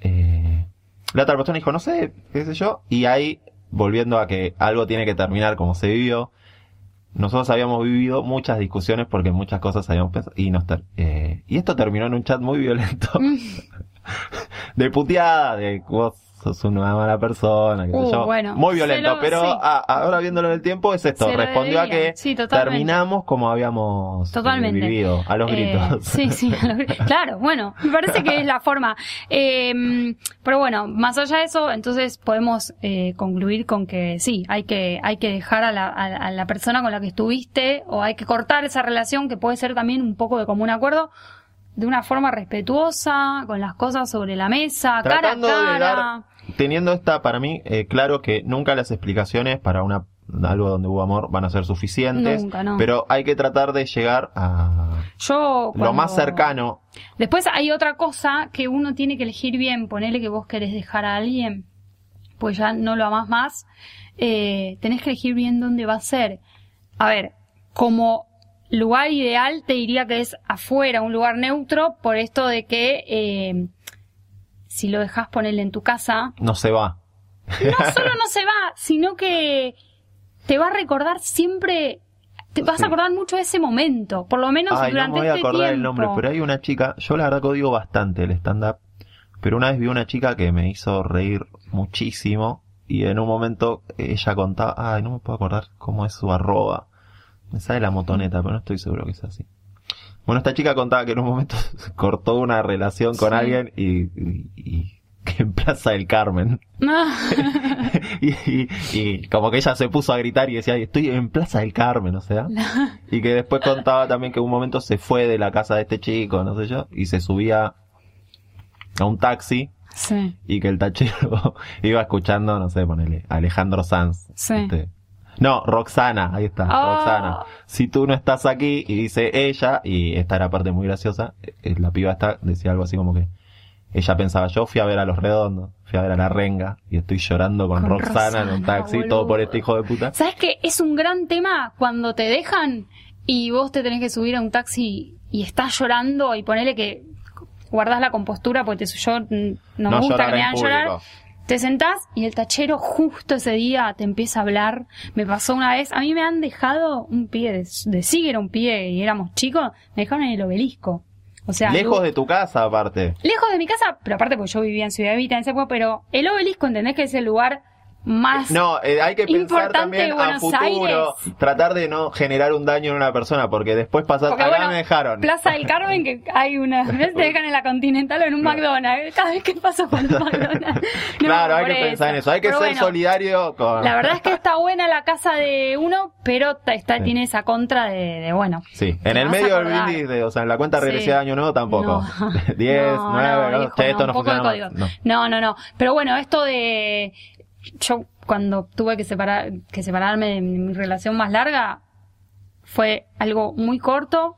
Eh, la otra persona dijo, no sé, qué sé yo, y ahí, volviendo a que algo tiene que terminar como se vivió, nosotros habíamos vivido muchas discusiones porque muchas cosas habíamos pensado, y nos ter- eh, y esto terminó en un chat muy violento Mm. de puteada, de vos sos una mala persona, qué sé Uh, yo. bueno, Muy violento, lo- pero sí. a- ahora viéndolo en el tiempo es esto, Se respondió a que Sí, terminamos como habíamos eh, Totalmente. vivido, a los Eh, gritos. sí, sí, a los gritos. Claro, bueno, me parece que es la forma. Eh, pero bueno, más allá de eso, entonces podemos eh, concluir con que sí, hay que, hay que dejar a la, a, a la persona con la que estuviste o hay que cortar esa relación que puede ser también un poco de común acuerdo de una forma respetuosa, con las cosas sobre la mesa, cara a cara. Teniendo esta, para mí, eh, claro que nunca las explicaciones para una algo donde hubo amor van a ser suficientes, Nunca, no. pero hay que tratar de llegar a Yo lo más cercano. Después hay otra cosa que uno tiene que elegir bien, ponele que vos querés dejar a alguien, pues ya no lo amás más, eh, tenés que elegir bien dónde va a ser. A ver, como lugar ideal te diría que es afuera, un lugar neutro, por esto de que eh, si lo dejas ponerle en tu casa, No se va. no solo no se va, sino que te va a recordar siempre, te vas Sí. a acordar mucho de ese momento, por lo menos Ay, no durante me voy a este acordar tiempo. el nombre, pero hay una chica, yo la verdad que odio bastante el stand-up, pero una vez vi una chica que me hizo reír muchísimo y en un momento ella contaba, ay, no me puedo acordar cómo es su arroba. Me sale la motoneta, pero no estoy seguro que es así. Bueno, esta chica contaba que en un momento cortó una relación con Sí. alguien y, y- y que en Plaza del Carmen. y, y- y como que ella se puso a gritar y decía, estoy en Plaza del Carmen, o sea. Y que después contaba también que en un momento se fue de la casa de este chico, no sé yo, y se subía a un taxi sí. y que el tachero iba escuchando, no sé, ponele, Alejandro Sanz. Sí. Este, No, Roxana, ahí está, Ah. Roxana. Si tú no estás aquí, y dice ella, y esta era parte muy graciosa, eh, la piba esta decía algo así como que ella pensaba, yo fui a ver a Los Redondos, fui a ver a La Renga, y estoy llorando con, Con Roxana, en un taxi, boludo. todo por este hijo de puta. ¿Sabes qué? Es un gran tema cuando te dejan y vos te tenés que subir a un taxi y estás llorando y ponele que guardás la compostura porque te, yo mm, no, me gusta que me hagan llorar. Te sentás y el tachero justo ese día te empieza a hablar. Me pasó una vez, a mí me han dejado un pie de, de sí era un pie y éramos chicos, me dejaron en el obelisco. O sea, Lejos de tu casa, aparte. lejos de mi casa, pero aparte porque yo vivía en Ciudad Evita en ese época, pero el obelisco, ¿entendés que es el lugar más No, eh, hay que pensar también a futuro, Aires. tratar de no generar un daño en una persona, porque después pasas, Porque, acá bueno, me dejaron. Plaza del Carmen, que hay una. ¿Ves? Te dejan en la Continental o en un McDonald's. Cada vez que paso por un McDonald's. No, claro, hay que pensar en eso, hay que Pero ser bueno, solidario con... La verdad es que está buena la casa de uno, pero está, Sí. tiene esa contra de, de, bueno. Sí, en el medio del brindis, de- o sea, en la cuenta Sí. regresiva de Año Nuevo tampoco. No. 10, No, 9, no, esto no, funciona. No, no, no. Pero bueno, esto de. Yo, cuando tuve que, separar, que separarme de mi relación más larga, fue algo muy corto.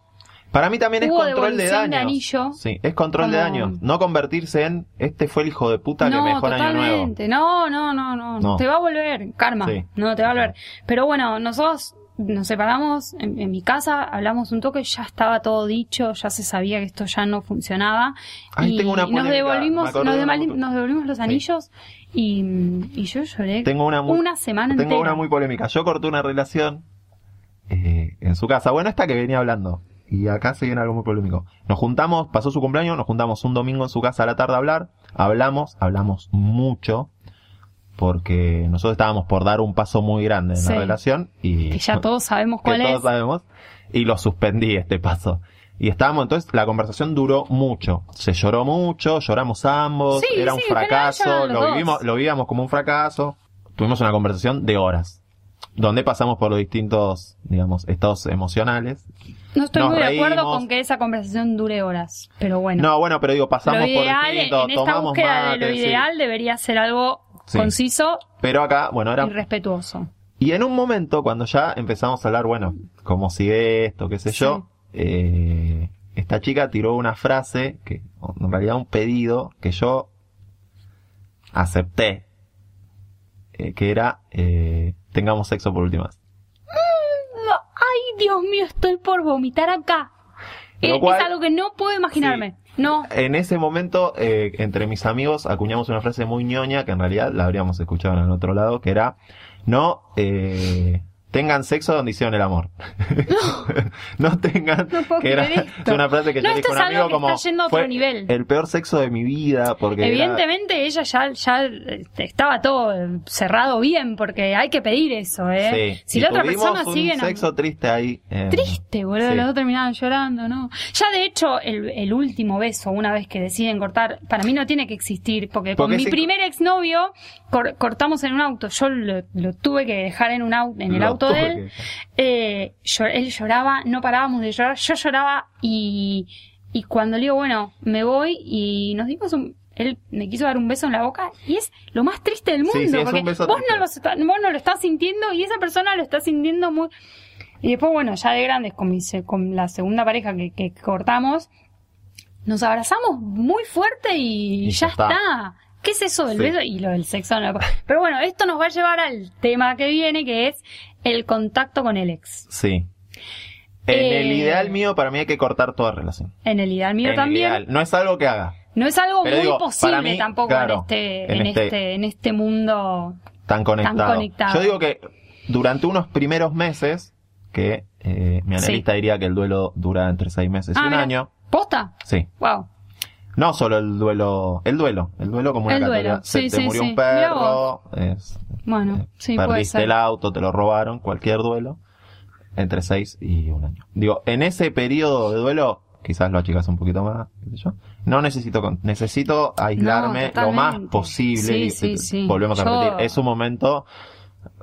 Para mí también es Hubo control de devolución de daños. anillo. Sí, es control de Como- daños. No convertirse en, este fue el hijo de puta que no, me dejó en Año Nuevo. totalmente. No, no, no, no, No. Te va a volver, karma. Sí. No, te va a volver. Pero bueno, nosotros nos separamos en, en mi casa, hablamos un toque, ya estaba todo dicho, ya se sabía que esto ya no funcionaba. Ay, y tengo una nos polémica, devolvimos, nos, de nos devolvimos los anillos y, y yo lloré Tengo una muy, semana tengo entera. una muy polémica. Yo corté una relación eh, en su casa. Bueno, esta que venía hablando. Y acá se viene algo muy polémico. Nos juntamos, pasó su cumpleaños, nos juntamos un domingo en su casa a la tarde a hablar. Hablamos, hablamos mucho. Porque nosotros estábamos por dar un paso muy grande en Sí. la relación. Y que ya todos sabemos que cuál todos es. sabemos. Y lo suspendí este paso. Y estábamos, entonces la conversación duró mucho. Se lloró mucho, lloramos ambos, Sí, era un sí, fracaso, lo vivimos, lo vivíamos como un fracaso. Tuvimos una conversación de horas. Donde pasamos por los distintos, digamos, estados emocionales. No estoy Nos muy de acuerdo con que esa conversación dure horas, pero bueno. No, bueno, pero digo, pasamos lo por ideal, distintos, en esta tomamos búsqueda de lo sí. ideal debería ser algo conciso Pero acá, bueno, era y respetuoso. Y en un momento, cuando ya empezamos a hablar, bueno, cómo sigue esto, qué sé Sí. yo, eh, esta chica tiró una frase, que en realidad un pedido, que yo acepté, eh, que era, eh, tengamos sexo por última vez. No, Ay, Dios mío, estoy por vomitar acá. Lo cual- es algo que no puedo imaginarme. No. En ese momento, entre mis amigos, acuñamos una frase muy ñoña, que en realidad la habríamos escuchado en el otro lado, que era, no, eh, tengan sexo donde hicieron el amor. No, tengan, No puedo que era, esto. es una frase que No, yo dije a un amigo que como, está yendo a otro fue nivel. el peor sexo de mi vida, porque era- Evidentemente ella ya, ya eh, estaba todo eh, cerrado bien, porque hay que pedir eso, ¿eh? Sí. Si Y la otra persona un sigue... sexo triste ahí. eh, Triste, boludo, Sí. los dos terminaban llorando, ¿no? Ya de hecho, el, el último beso, una vez que deciden cortar, para mí no tiene que existir, porque, con mi primer exnovio cor- cortamos en un auto, yo lo, lo tuve que dejar en un auto, en el Lo de él, eh, él lloraba, no parábamos de llorar, yo lloraba y, Y cuando le digo, bueno, me voy y nos dimos un... Él me quiso dar un beso en la boca y es lo más triste del mundo. Sí, sí, es porque vos, no lo, está- vos no lo estás sintiendo y esa persona lo está sintiendo muy... Y después, bueno, ya de grandes, con, mi con la segunda pareja que, que cortamos, nos abrazamos muy fuerte y, Y ya ya está. está. ¿Qué es eso del Sí. beso? Y lo del sexo no. Pero bueno, esto nos va a llevar al tema que viene, que es el contacto con el ex. Sí. En Eh, el ideal mío, para mí hay que cortar toda relación. En el ideal mío En el también. ideal. No es algo que haga. No es algo Pero muy digo, posible mí, tampoco claro, en, este, en este- este, en este mundo. Tan conectado. conectado. Yo digo que durante unos primeros meses, que eh, mi analista diría que el duelo dura entre seis meses y Ah, un mira. año. ¿Posta? Sí. Wow. No solo el duelo, el duelo, el duelo como una El categoría. duelo, Se sí, te sí, murió sí. un perro, es, Bueno, eh, perdiste el auto, te lo robaron, cualquier duelo, entre seis y un año. Digo, en ese periodo de duelo, quizás lo achicas un poquito más, qué yo. No necesito, con- necesito aislarme No, lo más posible. Sí, y- sí, sí. Volvemos a repetir, es un momento,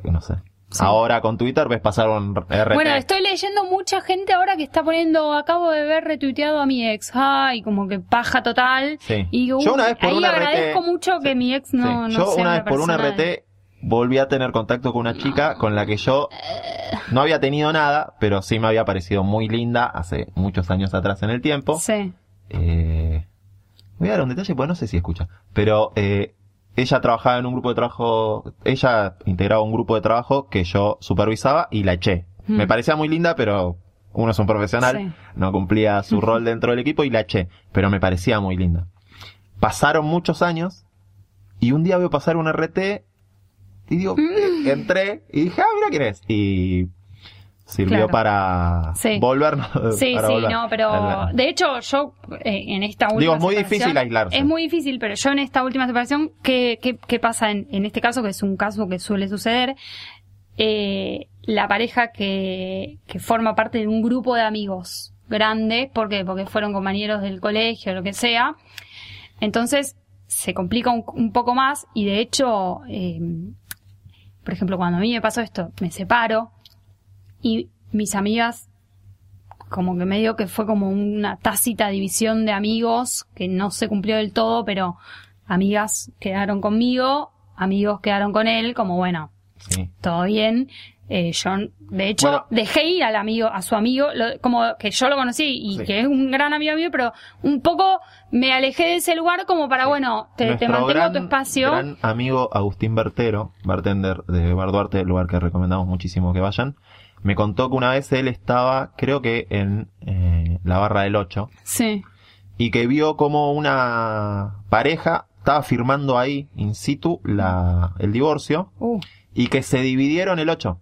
no sé. Sí. Ahora con Twitter ves pasar un RT. Bueno, estoy leyendo mucha gente ahora que está poniendo, acabo de ver retuiteado a mi ex, ay, como que paja total. Sí. Y digo, Yo una vez por ahí una agradezco RT mucho que Sí, mi ex no, no Yo sea una vez por un persona de- RT volví a tener contacto con una chica con la que yo no había tenido nada, pero sí me había parecido muy linda hace muchos años atrás en el tiempo. Sí. Eh, voy a dar un detalle, pues no sé si escucha, pero eh, ella trabajaba en un grupo de trabajo, ella integraba un grupo de trabajo que yo supervisaba y la eché. Mm. Me parecía muy linda, pero uno es un profesional, Sí. no cumplía su rol dentro del equipo y la eché, pero me parecía muy linda. Pasaron muchos años y un día veo pasar un RT y digo, Mm. eh, entré y dije, ah, mira quién es. Y sirvió Claro. para Sí. volver. Sí, para sí, volver. no, pero de hecho yo eh, en esta última Digo, es muy difícil aislarse. Es muy difícil, pero yo en esta última separación, ¿qué, qué, qué pasa en, en este caso? Que es un caso que suele suceder. Eh, la pareja que, que forma parte de un grupo de amigos grande, ¿por qué? Porque fueron compañeros del colegio, lo que sea. Entonces se complica un, un poco más y de hecho, eh, por ejemplo, cuando a mí me pasó esto, me separo y mis amigas como que medio que fue como una tácita división de amigos que no se cumplió del todo, pero amigas quedaron conmigo, amigos quedaron con él, como bueno, Sí. todo bien. Eh, yo, de hecho, Bueno. dejé ir al amigo, a su amigo, lo- como que yo lo conocí y Sí. que es un gran amigo mío, pero un poco me alejé de ese lugar como para, bueno, te, mantengo gran, tu espacio. gran amigo Agustín Bertero, bartender de Bar Duarte, el lugar que recomendamos muchísimo que vayan, me contó que una vez él estaba, creo que en eh, la barra del 8, Sí. y que vio como una pareja estaba firmando ahí, in situ, la, el divorcio, Uh. y que se dividieron el 8.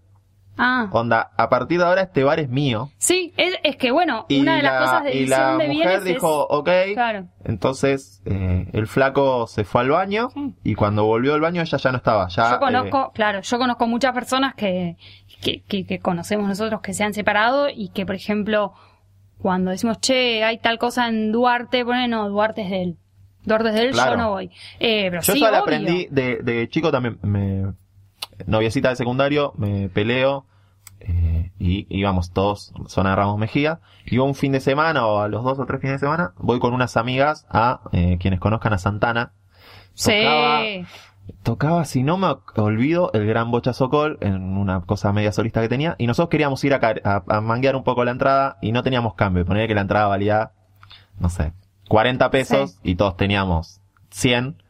Ah. Onda, a partir de ahora este bar es mío. Sí, es, es que bueno, Y una de las la, cosas de y la de mujer dijo, ok, es... Claro. entonces eh, el flaco se fue al baño Sí. y cuando volvió al baño ella ya no estaba. Ya, Yo eh, conozco, claro, yo conozco muchas personas que, que, que, que conocemos nosotros que se han separado y que, por ejemplo, cuando decimos, che, hay tal cosa en Duarte, ponen, no, Duarte es de él. Duarte es de él, Claro. yo no voy. Eh, pero Yo sí, obvio. aprendí de, de chico también. Me, noviecita de secundario, me peleo eh, y íbamos todos, zona de Ramos Mejía. Y un fin de semana o a los dos o tres fines de semana voy con unas amigas a eh, quienes conozcan a Santana. Sí. Tocaba, tocaba, si no me olvido, el gran Bocha Socol en una cosa media solista que tenía. Y nosotros queríamos ir a, a, a manguear un poco la entrada y no teníamos cambio. Ponía que la entrada valía, no sé, 40 pesos y todos teníamos 100.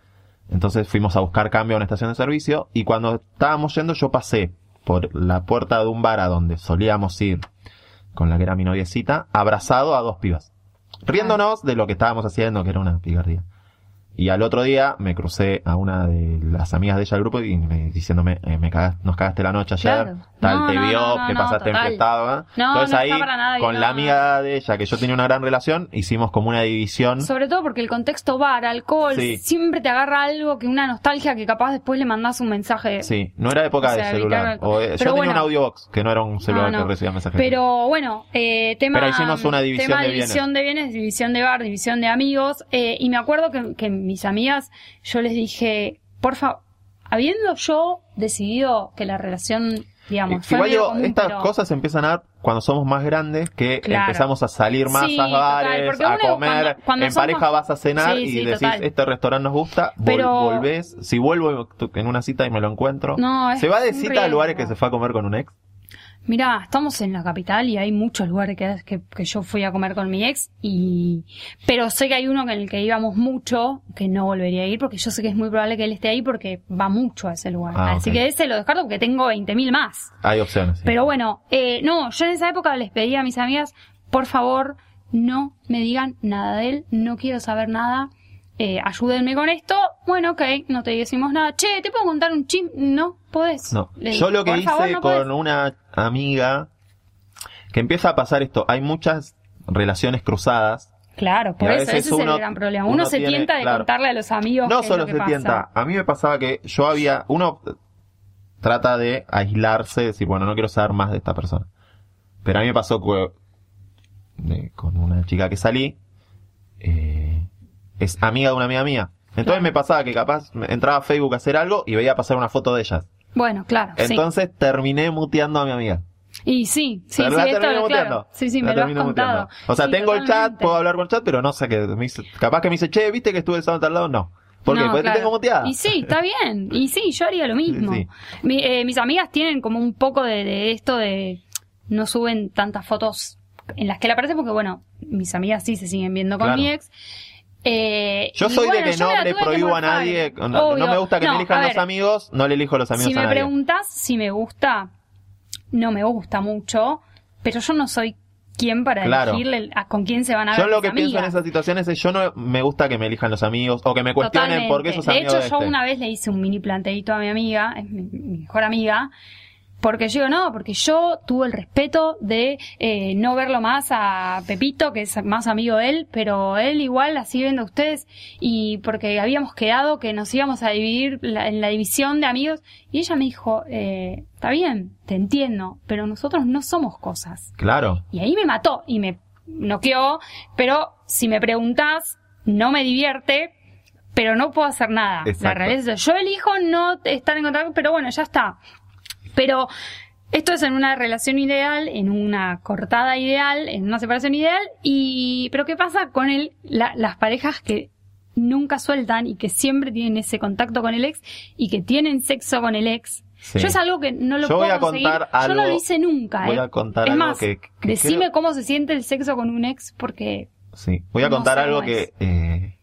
Entonces fuimos a buscar cambio a una estación de servicio y cuando estábamos yendo yo pasé por la puerta de un bar a donde solíamos ir con la que era mi noviecita, abrazado a dos pibas. Riéndonos de lo que estábamos haciendo, que era una picardía. Y al otro día me crucé a una de las amigas de ella del grupo y me, diciéndome, eh, me cagas- nos cagaste la noche ayer, Claro. tal No, te no, vio, no, no, pasaste enfrentado. ¿eh? No, Entonces no ahí, nada con la no. amiga de ella, que yo tenía una gran relación, hicimos como una división. Sobre todo porque el contexto bar, alcohol, Sí. siempre te agarra algo que una nostalgia que capaz después le mandás un mensaje. Sí, no era época O sea, de celular. O, eh, yo tenía bueno. un audiobox, que no era un celular No, no. que recibía mensajes. Pero bueno, eh, tema, Pero hicimos una división tema de división de bienes, división de bar, división de amigos. eh, y me acuerdo que, que mis amigas, yo les dije, porfa, habiendo yo decidido que la relación digamos. Fue Igual digo, común, estas pero- cosas empiezan a dar cuando somos más grandes, que Claro. empezamos a salir más Sí, a bares, a comer, cuando- cuando en somos- pareja vas a cenar Sí, y sí, decís, total. este restaurante nos gusta, vol- Pero- volvés, si vuelvo en una cita y me lo encuentro, No, ¿se va de cita a lugares que se fue a comer con un ex? Mira, estamos en la capital y hay muchos lugares que, que, que yo fui a comer con mi ex y pero sé que hay uno en el que íbamos mucho que no volvería a ir porque yo sé que es muy probable que él esté ahí porque va mucho a ese lugar. Ah, Así que ese lo descarto porque tengo 20.000 más. Hay opciones. sí. Pero bueno, eh, no, yo en esa época les pedí a mis amigas, por favor, no me digan nada de él, no quiero saber nada, eh, ayúdenme con esto. Bueno, ok, no te decimos nada. Che, ¿te puedo contar un chisme? No, podés. No. Le Yo lo que "Por hice favor, no con podés". una amiga que empieza a pasar esto, hay muchas relaciones cruzadas. Claro, por eso, ese es el gran problema. Uno, uno se tiene- tienta de claro. contarle a los amigos No solo se pasa. tienta, a mí me pasaba que yo había, uno trata de aislarse, decir, bueno, no quiero saber más de esta persona. Pero a mí me pasó que, de- con una chica que salí, eh, es amiga de una amiga mía. Entonces Claro. me pasaba que capaz entraba a Facebook a hacer algo y veía pasar una foto de ellas. Bueno, claro, sí. Entonces terminé muteando a mi amiga. Y sí, sí, Pero sí, la esto, terminé claro. Sí, sí, La me lo has contado. O sea, Sí, tengo el chat, puedo hablar con el chat, pero no sé que me dice, capaz que me dice, che, ¿viste que estuve el sábado al lado? No. ¿Por qué? No, Porque claro. te tengo muteada. Y sí, está bien. Y sí, yo haría lo mismo. Sí, Mi- eh, mis amigas tienen como un poco de, de esto de no suben tantas fotos en las que le aparece porque, bueno, mis amigas sí se siguen viendo con Claro. mi ex. Eh, Yo soy bueno, de que no le prohíbo a nadie, no, me gusta que No, me elijan los amigos, no le elijo los amigos Si a me nadie. preguntas si me gusta, no me gusta mucho, pero yo no soy quien para Claro. elegirle a con quién se van a ver Yo lo que pienso en esas situaciones es yo no me gusta que me elijan los amigos o que me cuestionen por qué sos de amigo hecho, de yo este. una vez le hice un mini planteadito a mi amiga, es mi, mi mejor amiga, porque yo no, porque yo tuve el respeto de eh, no verlo más a Pepito, que es más amigo de él, pero él igual así viendo a ustedes, y porque habíamos quedado que nos íbamos a dividir la- en la división de amigos, y ella me dijo, eh, está bien, te entiendo, pero nosotros no somos cosas. Claro. Y ahí me mató y me noqueó, pero si me preguntás, no me divierte, pero no puedo hacer nada. La Exacto. realidad es. Yo elijo no estar en contacto, pero bueno, ya está. Pero esto es en una relación ideal, en una cortada ideal, en una separación ideal, y pero ¿qué pasa con el, la- las parejas que nunca sueltan y que siempre tienen ese contacto con el ex y que tienen sexo con el ex? Sí. Yo es algo que no lo Yo voy puedo a conseguir. contar Yo no algo- lo hice nunca, voy ¿eh? a contar es algo más, que- que decime creo- cómo se siente el sexo con un ex porque Sí. Voy a No contar algo que eh,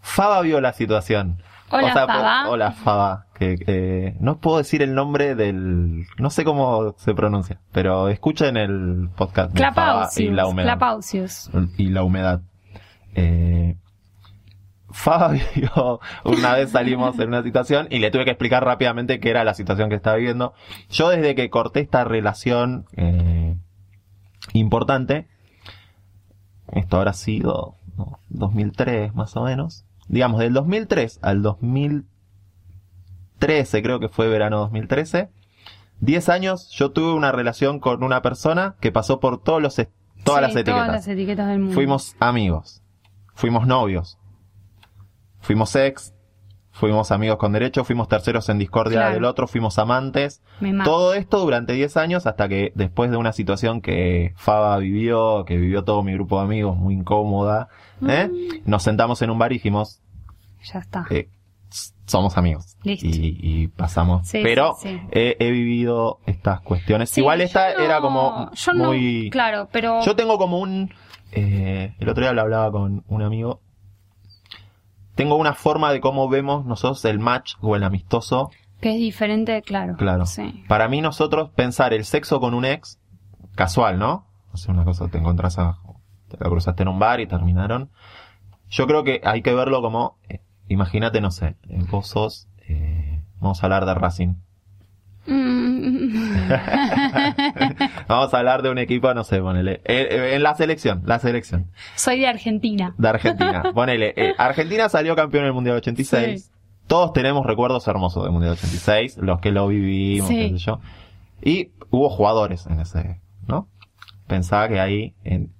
Faba vio la situación. Hola, O sea, po- Faba. Hola Faba. Que eh, no puedo decir el nombre del, no sé cómo se pronuncia, pero escuchen el podcast de Faba y Clapausius, la humedad. Clapausius. y la humedad. Eh, Fabio, una vez salimos en una situación y le tuve que explicar rápidamente qué era la situación que estaba viviendo. Yo desde que corté esta relación eh, importante, esto habrá sido no, 2003 más o menos, digamos del 2003 al 2013, creo que fue verano 2013, 10 años yo tuve una relación con una persona que pasó por todos los, es- todas Sí, las etiquetas. Todas las etiquetas del mundo. Fuimos amigos, fuimos novios, fuimos ex, fuimos amigos con derecho, fuimos terceros en discordia Claro. del otro, fuimos amantes. Todo esto durante 10 años hasta que después de una situación que Faba vivió, que vivió todo mi grupo de amigos, muy incómoda, ¿eh? Mm. nos sentamos en un bar y dijimos, Ya está. eh, somos amigos. Listo. Y, y pasamos. Sí, Pero sí, sí. He, he vivido estas cuestiones. Igual esta no- era como yo no- muy... claro, pero Yo tengo como un... eh, el otro día lo hablaba con un amigo. Tengo una forma de cómo vemos nosotros el match o el amistoso. que es diferente, claro. Claro. Para mí nosotros pensar el sexo con un ex, casual, ¿no? O sea, una cosa, te encontrás a... Te la cruzaste en un bar y terminaron. Yo creo que hay que verlo como... eh, imagínate, no sé, eh, vos sos... eh, vamos a hablar de Racing. Mm. Vamos a hablar de un equipo, no sé, ponele. eh, en la selección, la selección. Soy de Argentina. de Argentina. Ponele, eh, Argentina salió campeón en el Mundial 86. Sí. Todos tenemos recuerdos hermosos del Mundial 86, los que lo vivimos, Sí. qué sé yo. Y hubo jugadores en ese, ¿no? Pensaba que ahí, en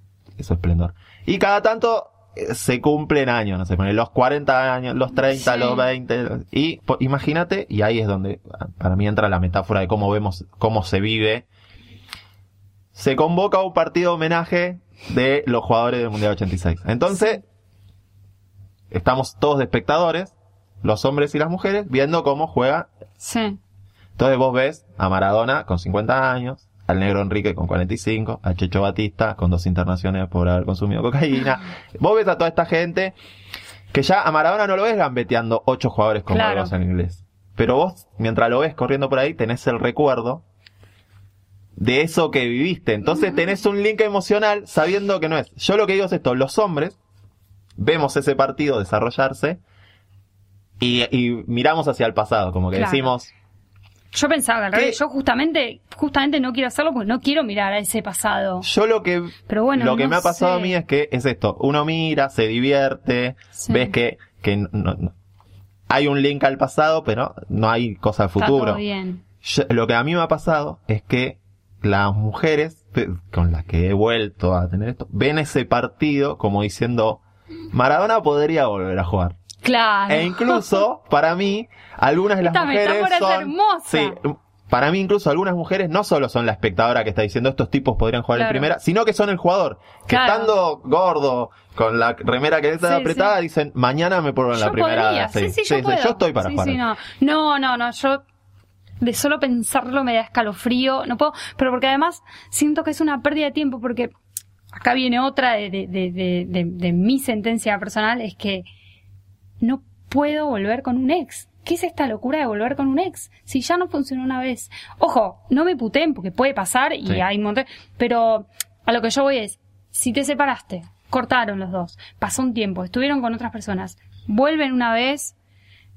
esplendor. Y cada tanto eh, se cumplen años, no sé, los 40 años, los 30, Sí. los 20. Y imagínate, y ahí es donde para mí entra la metáfora de cómo vemos, cómo se vive. Se convoca un partido de homenaje de los jugadores del Mundial 86. Entonces, estamos todos de espectadores, los hombres y las mujeres, viendo cómo juega Sí. entonces vos ves a Maradona con 50 años, al negro Enrique con 45, a Checho Batista con dos internaciones por haber consumido cocaína. Vos ves a toda esta gente que ya a Maradona no lo ves gambeteando ocho jugadores como Claro. en inglés. Pero vos, mientras lo ves corriendo por ahí, tenés el recuerdo de eso que viviste. Entonces tenés un link emocional sabiendo que no es. Yo lo que digo es esto, los hombres vemos ese partido desarrollarse y, y miramos hacia el pasado, como que Claro. decimos, Yo pensaba que al revés, yo justamente, justamente no quiero hacerlo porque no quiero mirar a ese pasado. Yo lo que Pero bueno, lo que no me ha pasado sé. a mí es que es esto, uno mira, se divierte, Sí. ves que, que no- no- hay un link al pasado, pero no hay cosa al Está futuro. todo bien. Yo- lo que a mí me ha pasado es que las mujeres con las que he vuelto a tener esto, ven ese partido como diciendo, Maradona podría volver a jugar. Claro. E incluso, para mí, algunas de las Esta mujeres son... hermosa. Sí, para mí incluso algunas mujeres no solo son la espectadora que está diciendo estos tipos podrían jugar en primera, sino que son el jugador. Que Claro. estando gordo, con la remera que está Sí, apretada, sí. dicen, mañana me pongo en la yo primera. podría. Sí, sí, yo puedo. estoy para Sí, jugar. sí, no. no, no, no, yo de solo pensarlo me da escalofrío, no puedo, pero porque además siento que es una pérdida de tiempo porque acá viene otra de, de- de mi sentencia personal, es que no puedo volver con un ex. ¿Qué es esta locura de volver con un ex? Si ya no funcionó una vez. Ojo, no me puteen porque puede pasar y Sí. hay un montón. Pero a lo que yo voy es, si te separaste, cortaron los dos, pasó un tiempo, estuvieron con otras personas, vuelven una vez,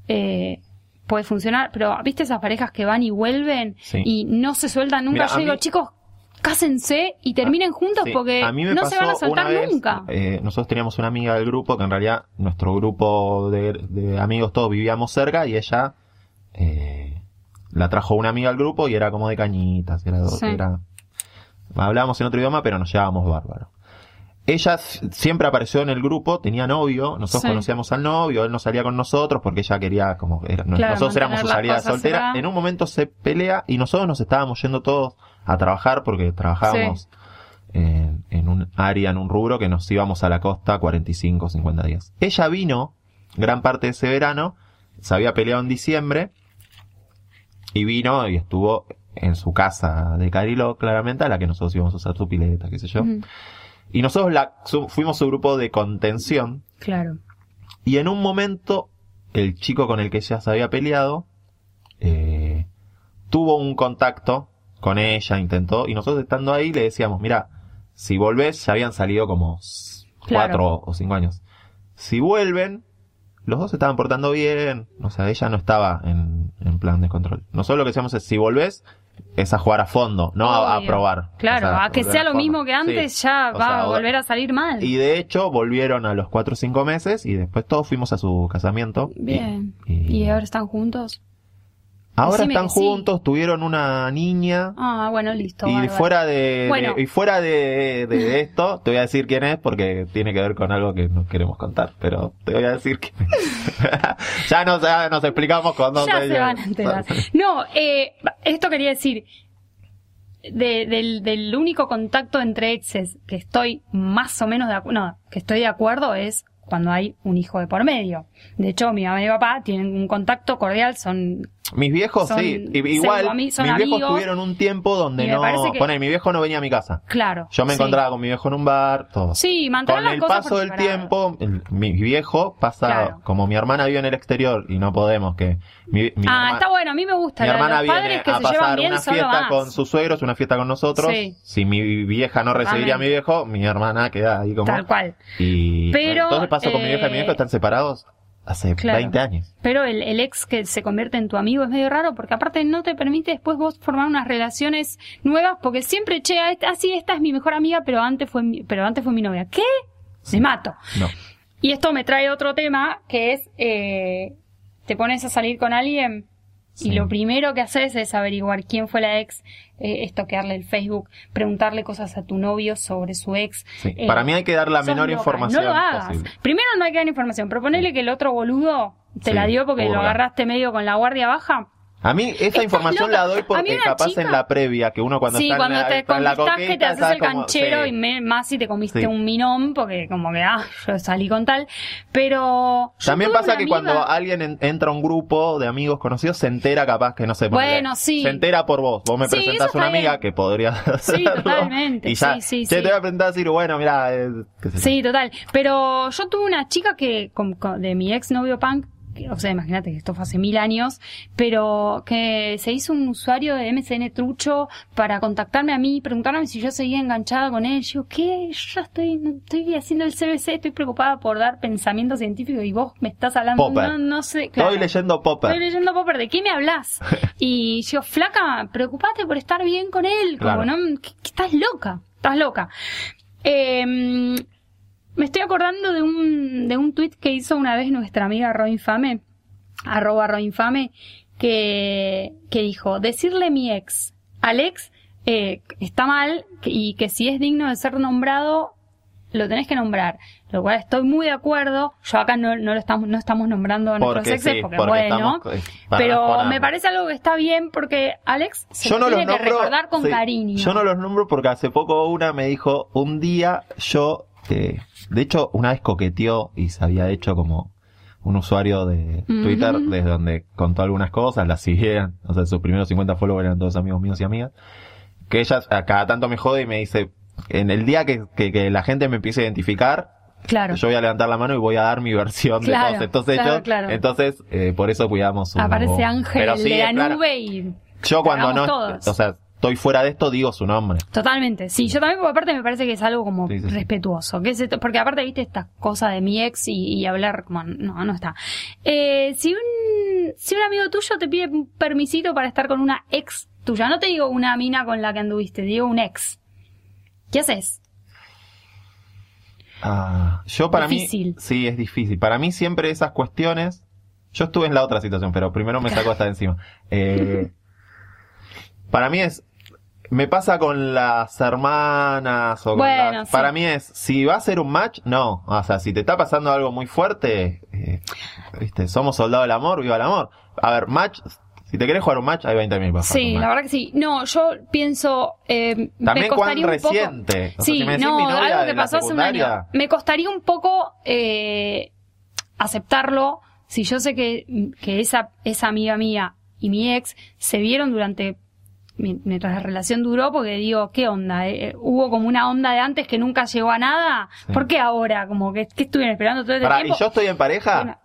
eh, puede funcionar, pero ¿viste esas parejas que van y vuelven Sí. y no se sueltan nunca? Mira, yo digo, mí- chicos, cásense y terminen juntos Sí, porque no se van a soltar vez, nunca. eh, nosotros teníamos una amiga del grupo que en realidad nuestro grupo de, de amigos todos vivíamos cerca y ella eh, la trajo una amiga al grupo y era como de cañitas, era, Sí. era hablábamos en otro idioma pero nos llevábamos bárbaro. Ella siempre apareció en el grupo, tenía novio, nosotros Sí. conocíamos al novio, él no salía con nosotros porque ella quería como era- Claro, nosotros éramos su salida soltera. En un momento se pelea y nosotros nos estábamos yendo todos a trabajar porque trabajábamos en, en un área, en un rubro que nos íbamos a la costa 45, 50 días. Ella vino gran parte de ese verano, se había peleado en diciembre y vino y estuvo en su casa de Cariló, claramente, a la que nosotros íbamos a usar su pileta, qué sé yo. Y nosotros la, su- fuimos su grupo de contención Claro. y en un momento el chico con el que ella se había peleado eh, tuvo un contacto con ella, intentó, y nosotros estando ahí le decíamos, mira, si volvés, ya habían salido como Claro. cuatro o cinco años. Si vuelven, los dos se estaban portando bien, o sea, ella no estaba en, en plan de control. Nosotros lo que decíamos es, si volvés, es a jugar a fondo, no a, probar. Claro, O sea, a que sea lo fondo. mismo que antes, Sí. ya O va sea, a volver a salir mal. y de hecho volvieron a los cuatro o cinco meses y después todos fuimos a su casamiento. Y- Bien. Y, ¿Y ahora están juntos? Ahora decime están sí. juntos, tuvieron una niña. Ah, bueno, listo. y bárbaro. fuera de, Bueno. de- y fuera de, de- de esto, te voy a decir quién es porque tiene que ver con algo que no queremos contar, pero te voy a decir quién es. ya nos, ya nos explicamos cuando Ya se van a enterar. No, eh, esto quería decir, de- del, del único contacto entre exes que estoy más o menos de acuerdo, no, que estoy de acuerdo es cuando hay un hijo de por medio. De hecho, mi mamá y mi papá tienen un contacto cordial, son Mis viejos, Son sí. Igual, mis viejos amigos. tuvieron un tiempo donde no... que- Poner, mi viejo no venía a mi casa. claro. Yo me sí. encontraba con mi viejo en un bar, todo. Sí, mantener Con las el cosas paso del tiempo, el- mi viejo pasa, Claro. como mi hermana vive en el exterior y no podemos que mi, mi Ah, herma- está bueno, a mí me gusta. mi hermana los viene que a pasar bien una fiesta con sus suegros, una fiesta con nosotros. Sí. Si mi vieja no recibiría a mi viejo, mi hermana queda ahí como... Tal cual. Y Pero, entonces pasó con mi vieja y mi eh, viejo están separados hace Claro. 20 años. Pero el, el ex que se convierte en tu amigo es medio raro porque aparte no te permite después vos formar unas relaciones nuevas porque siempre, che, ah, esta- ah, sí, esta es mi mejor amiga, pero antes fue mi, pero antes fue mi novia. ¿Qué? Me mato. No. Y esto me trae otro tema que es, eh, te pones a salir con alguien Sí. Y lo primero que haces es averiguar quién fue la ex, eh, estoquearle el Facebook, preguntarle cosas a tu novio sobre su ex. Sí. Eh, Para mí hay que dar la menor loca, información No lo hagas. posible. Primero no hay que dar información, pero ponele que el otro boludo te Sí, la dio porque lo agarraste medio con la guardia baja. A mí esa Estás información loca. la doy A porque capaz chica- en la previa, que uno cuando sí, está cuando en la, te está en la conquistás que te coqueta, haces el como- canchero sí. y me- más si te comiste Sí. un minón, porque como que, ah, yo salí con tal. Pero. También pasa que amiga- cuando alguien en- entra a un grupo de amigos conocidos, se entera capaz que no sé. ponele, Bueno, sí. Se entera por vos. Vos me presentás eso una amiga bien. que podría Sí, hacerlo, totalmente, Y ya, sí, che, te voy a presentar así, bueno, mira, Sí, total. Pero yo tuve una chica que, con- con- de mi ex novio punk, o sea, imagínate que esto fue hace mil años, pero que se hizo un usuario de MSN trucho para contactarme a mí, preguntarme si yo seguía enganchada con él. Yo, ¿qué? Yo ya estoy, no estoy haciendo el CBC, estoy preocupada por dar pensamiento científico y vos me estás hablando, Popper. no, no sé. claro. Estoy leyendo Popper. Estoy leyendo Popper, ¿de qué me hablas? Y yo, flaca, preocupate por estar bien con él, como Claro. no, que estás loca, estás loca. Eh, me estoy acordando de un, de un tweet que hizo una vez nuestra amiga Roinfame, arroba Roinfame, que, que dijo, decirle mi ex, al ex, eh, está mal y que si es digno de ser nombrado, lo tenés que nombrar. Lo cual estoy muy de acuerdo. Yo acá no, no lo estamos, no estamos nombrando a nuestros Porque exes sí, porque, porque bueno. Pero me parece algo que está bien porque Alex se yo lo no los tiene que recordar con sí, cariño. Yo no los nombro porque hace poco una me dijo, un día yo, eh, de hecho, una vez coqueteó y se había hecho como un usuario de Twitter desde donde contó algunas cosas, las siguieron, o sea, sus primeros 50 followers eran todos amigos míos y amigas, que ella a cada tanto me jode y me dice, en el día que, que, que la gente me empiece a identificar, Claro. yo voy a levantar la mano y voy a dar mi versión Claro, de claro, claro. Entonces, eh, por eso cuidamos su Aparece Ángel Pero sí, de la nube y Yo cuando no, todos. o sea, estoy fuera de esto, digo su nombre. Totalmente, sí, yo también, porque aparte me parece que es algo como Sí, sí, sí. respetuoso, que es esto- porque aparte viste esta cosa de mi ex y, y hablar como, no, no está. Eh, si un, si un amigo tuyo te pide un permisito para estar con una ex tuya, no te digo una mina con la que anduviste, te digo un ex. ¿Qué haces? Ah, yo para Difícil. mí, sí, es difícil. Para mí siempre esas cuestiones, yo estuve en la otra situación, pero primero me saco esta de encima. Eh, para mí es, me pasa con las hermanas o con Bueno, las- sí. para mí es, si va a ser un match, no. O sea, si te está pasando algo muy fuerte, eh, viste, somos soldados del amor, viva el amor. A ver, match, si te querés jugar un match, hay 20.000 para jugar Sí, la verdad que sí. No, yo pienso, eh, me También cuán un poco. reciente. O sea, sí, si me decís no, mi novia algo de que la pasó hace un año. Me costaría un poco eh, aceptarlo si yo sé que, que esa, esa amiga mía y mi ex se vieron durante mientras la relación duró porque digo, ¿qué onda? Eh, eh, hubo como una onda de antes que nunca llegó a nada. Sí. ¿Por qué ahora? Como que, que estuvieron esperando todo este Pará, tiempo. ¿y yo estoy en pareja? Bueno,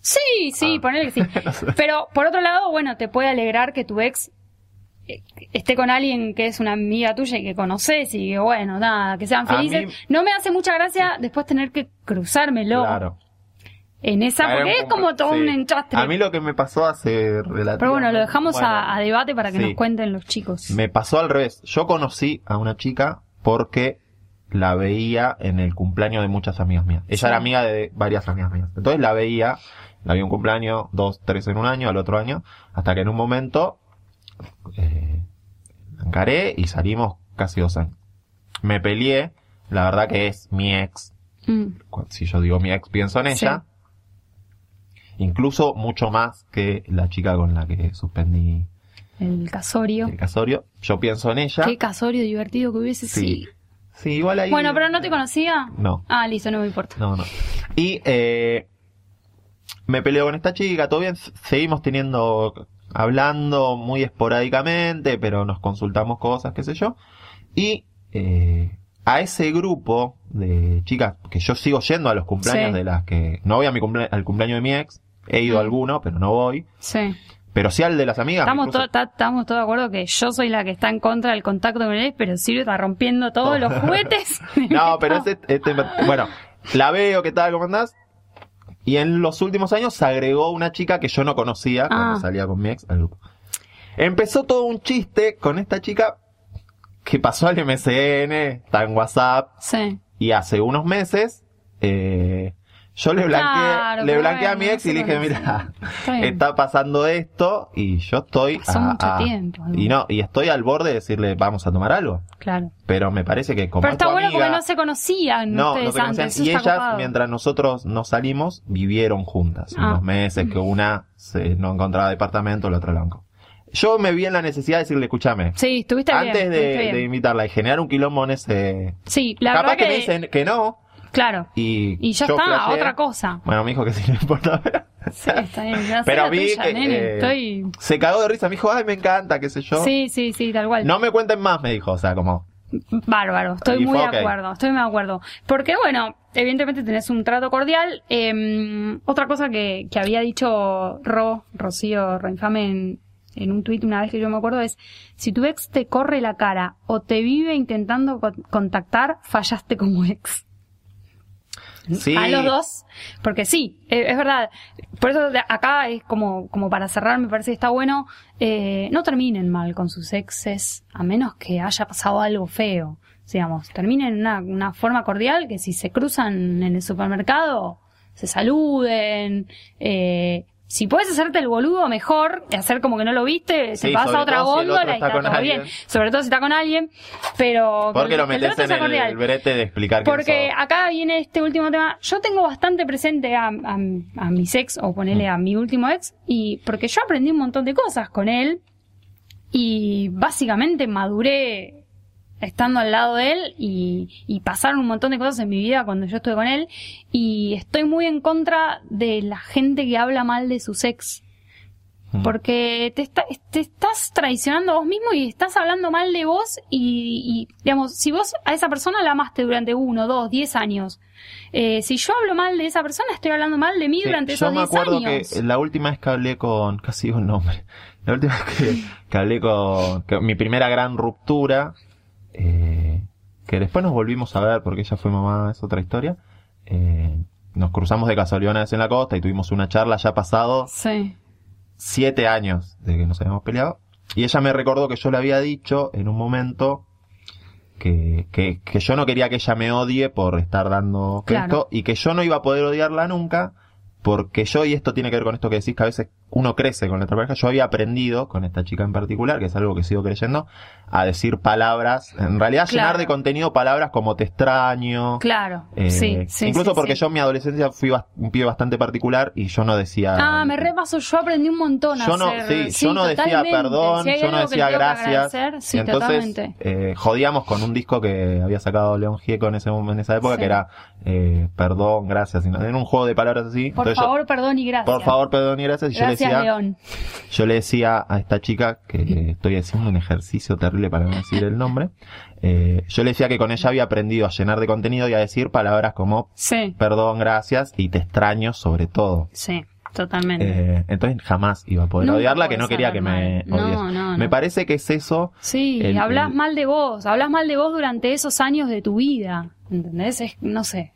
Sí, sí, Ah. ponele que sí. Pero por otro lado, bueno, te puede alegrar que tu ex eh, esté con alguien que es una amiga tuya y que conoces y que bueno, nada, que sean felices. mí- No me hace mucha gracia después tener que cruzármelo Claro. En esa, porque es como todo sí. un enchastre. A mí lo que me pasó hace relativamente... Pero bueno, lo dejamos bueno, a, a debate para que sí. nos cuenten los chicos. Me pasó al revés. Yo conocí a una chica porque la veía en el cumpleaños de muchas amigas mías. Ella Sí. era amiga de varias amigas mías. Entonces la veía, la vi un cumpleaños, dos, tres en un año, al otro año, hasta que en un momento eh, la encaré y salimos casi dos años. Me peleé, la verdad que es mi ex. Mm, Si yo digo mi ex, pienso en ella. Incluso mucho más que la chica con la que suspendí el casorio. el casorio. Yo pienso en ella. Qué casorio divertido que hubiese Sí. sido. Sí, igual ahí. Bueno, pero no te conocía. No, Ah, listo, no me importa. no, no. Y eh, me peleo con esta chica, todo bien, seguimos teniendo, hablando muy esporádicamente, pero nos consultamos cosas, qué sé yo. Y eh, a ese grupo de chicas, que yo sigo yendo a los cumpleaños Sí. de las que, no voy a mi cumple- al cumpleaños de mi ex, he ido a alguno, pero no voy. Sí. Pero sí al de las amigas. Estamos, incluso- to- estamos todos de acuerdo que yo soy la que está en contra del contacto con él, pero Silvio está rompiendo todos los juguetes. No, pero este, este- bueno, la veo, ¿qué tal? ¿Cómo andás? Y en los últimos años se agregó una chica que yo no conocía cuando Ah. salía con mi ex al grupo. Empezó todo un chiste con esta chica que pasó al MSN, está en WhatsApp, Sí. y hace unos meses eh, Yo le blanqueé, Claro, le blanqueé a mi ex y le dije, mira, Está bien. pasando esto y yo estoy Pasó mucho tiempo, ¿no? y no, y estoy al borde de decirle, vamos a tomar algo. Claro. Pero me parece que como Pero es está bueno amiga- porque no se conocían no, ustedes no se conocían. antes. Y ellas, mientras nosotros nos salimos, vivieron juntas. Ah. Unos meses que una se, no encontraba departamento, la otra la encontró. Yo me vi en la necesidad de decirle, escúchame, Sí, estuviste bien. antes de, estuviste bien. de invitarla y generar un quilombo en ese... Sí, la Capaz verdad que, que... me dicen que no Claro. y... Y ya yo está, otra cosa. Bueno, me dijo que sí, no importa. Sí, está bien. Pero vi tuya, que nene, eh, Estoy... se cagó de risa, me dijo, ay, me encanta, qué sé yo. Sí, sí, sí, tal cual. No me cuenten más, me dijo, o sea, como... Bárbaro, estoy Y muy de acuerdo, estoy muy de acuerdo. Porque bueno, evidentemente tenés un trato cordial. Eh, otra cosa que, que había dicho Ro, Rocío, Roinfame en, en un tuit una vez que yo me acuerdo es, si tu ex te corre la cara o te vive intentando con- contactar, fallaste como ex. A los dos, porque sí, eh, es verdad. Por eso acá es como, como para cerrar, me parece que está bueno, eh, no terminen mal con sus exes, a menos que haya pasado algo feo. Digamos, terminen en una, una forma cordial, que si se cruzan en el supermercado, se saluden, eh, si puedes hacerte el boludo, mejor, hacer como que no lo viste, Sí, te vas sobre a otra si góndola y está todo alguien. bien. Sobre todo si está con alguien, pero... ¿Por qué que lo metes en el, el brete de explicar Porque acá viene este último tema. Yo tengo bastante presente a, a, a mis ex, o Mm. ponerle a mi último ex, y porque yo aprendí un montón de cosas con él, y básicamente maduré estando al lado de él, y, y pasaron un montón de cosas en mi vida cuando yo estuve con él, y estoy muy en contra de la gente que habla mal de sus ex. Mm. Porque te, está- te estás traicionando a vos mismo y estás hablando mal de vos y, y, digamos, si vos a esa persona la amaste durante uno, dos, diez años, eh, si yo hablo mal de esa persona, estoy hablando mal de mí Sí, durante yo esos me diez acuerdo años. que la última vez que hablé con, casi el nombre, la última vez que, que hablé con, que mi primera gran ruptura, eh, que después nos volvimos a ver porque ella fue mamá, es otra historia, eh, nos cruzamos de casualidad una vez en la costa y tuvimos una charla ya pasado Sí. siete años de que nos habíamos peleado. Y ella me recordó que yo le había dicho en un momento que, que, que yo no quería que ella me odie por estar dando Claro. esto y que yo no iba a poder odiarla nunca porque yo, y esto tiene que ver con esto que decís, que a veces uno crece con la otra pareja, yo había aprendido con esta chica en particular, que es algo que sigo creyendo, a decir palabras, en realidad llenar de contenido palabras como te extraño, Claro. eh, sí, sí. incluso sí, porque yo en mi adolescencia fui un pibe bastante particular y yo no decía... Ah, me repaso, yo aprendí un montón a Yo no, hacer. sí, yo no decía perdón, Si yo no decía gracias. sí, Entonces, eh, jodíamos con un disco que había sacado León Gieco en ese en esa época, que era eh, perdón, gracias. y Era un juego de palabras así. Por Entonces yo- favor, perdón y gracias. por favor, perdón y gracias. Y yo le Gracias, decía, León. yo le decía a esta chica que estoy haciendo un ejercicio terrible para no decir el nombre. eh, yo le decía que con ella había aprendido a llenar de contenido y a decir palabras como Sí, perdón, gracias y te extraño sobre todo. sí, totalmente. Eh, entonces jamás iba a poder Nunca odiarla, que no quería que me mal. No, odies. no, no. Me parece que es eso. Sí, El- hablas el- mal de vos, hablas mal de vos durante esos años de tu vida, ¿entendés? Es, no sé.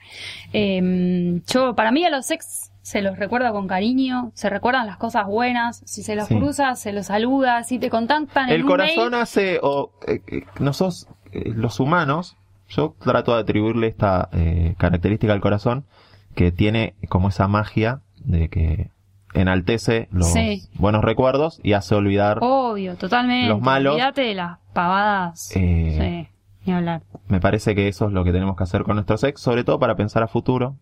Eh, yo, para mí a los ex se los recuerda con cariño, se recuerdan las cosas buenas, si se los Sí. cruza, se los saluda, si te contactan en El un corazón mail, hace, o eh, eh, nosotros, eh, los humanos, yo trato de atribuirle esta eh, característica al corazón, que tiene como esa magia de que enaltece los Sí. buenos recuerdos y hace olvidar. obvio, totalmente. Los malos, Olvídate de las pavadas. eh, sí, ni hablar. Me parece que eso es lo que tenemos que hacer con nuestros ex, sobre todo para pensar a futuro,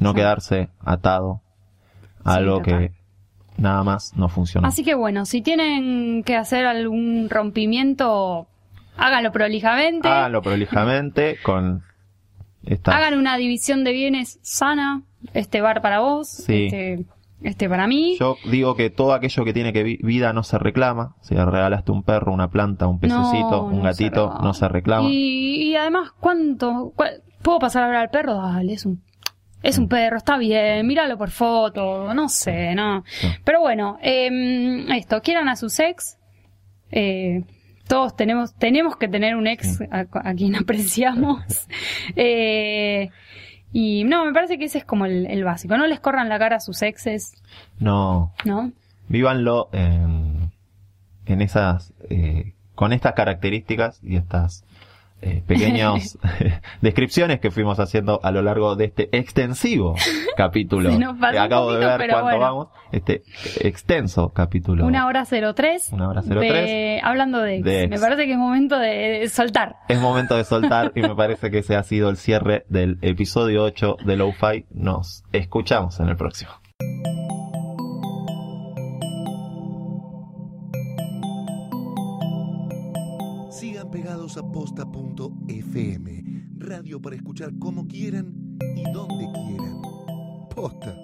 no Sí. quedarse atado a algo que nada más no funciona. Así que bueno, si tienen que hacer algún rompimiento, háganlo prolijamente. Háganlo prolijamente con esta Hagan una división de bienes sana. Este bar para vos, Sí. este, este para mí. Yo digo que todo aquello que tiene que vi- vida no se reclama. Si regalaste un perro, una planta, un pececito, No, un no gatito, se no se reclama. Y, y además, ¿cuánto? ¿Puedo pasar a ver al perro? Dale, es un, es un perro, está bien, míralo por foto, no sé, no. Pero bueno, eh, esto, quieran a sus ex. Eh, todos tenemos, tenemos que tener un ex a, a quien apreciamos. Eh, y no, me parece que ese es como el, el básico. No les corran la cara a sus exes, No, ¿no? vívanlo en, en esas, eh, con estas características y estas eh, pequeñas descripciones que fuimos haciendo a lo largo de este extensivo capítulo. Que acabo un de ver cuánto bueno. vamos. Este extenso capítulo. Una hora 03. Una hora 03. de- hablando de ex. De ex. Me parece que es momento de, de soltar. Es momento de soltar y me parece que ese ha sido el cierre del episodio 8 de Lo-Fi. Nos escuchamos en el próximo. posta.fm, radio para escuchar como quieran y donde quieran. Posta.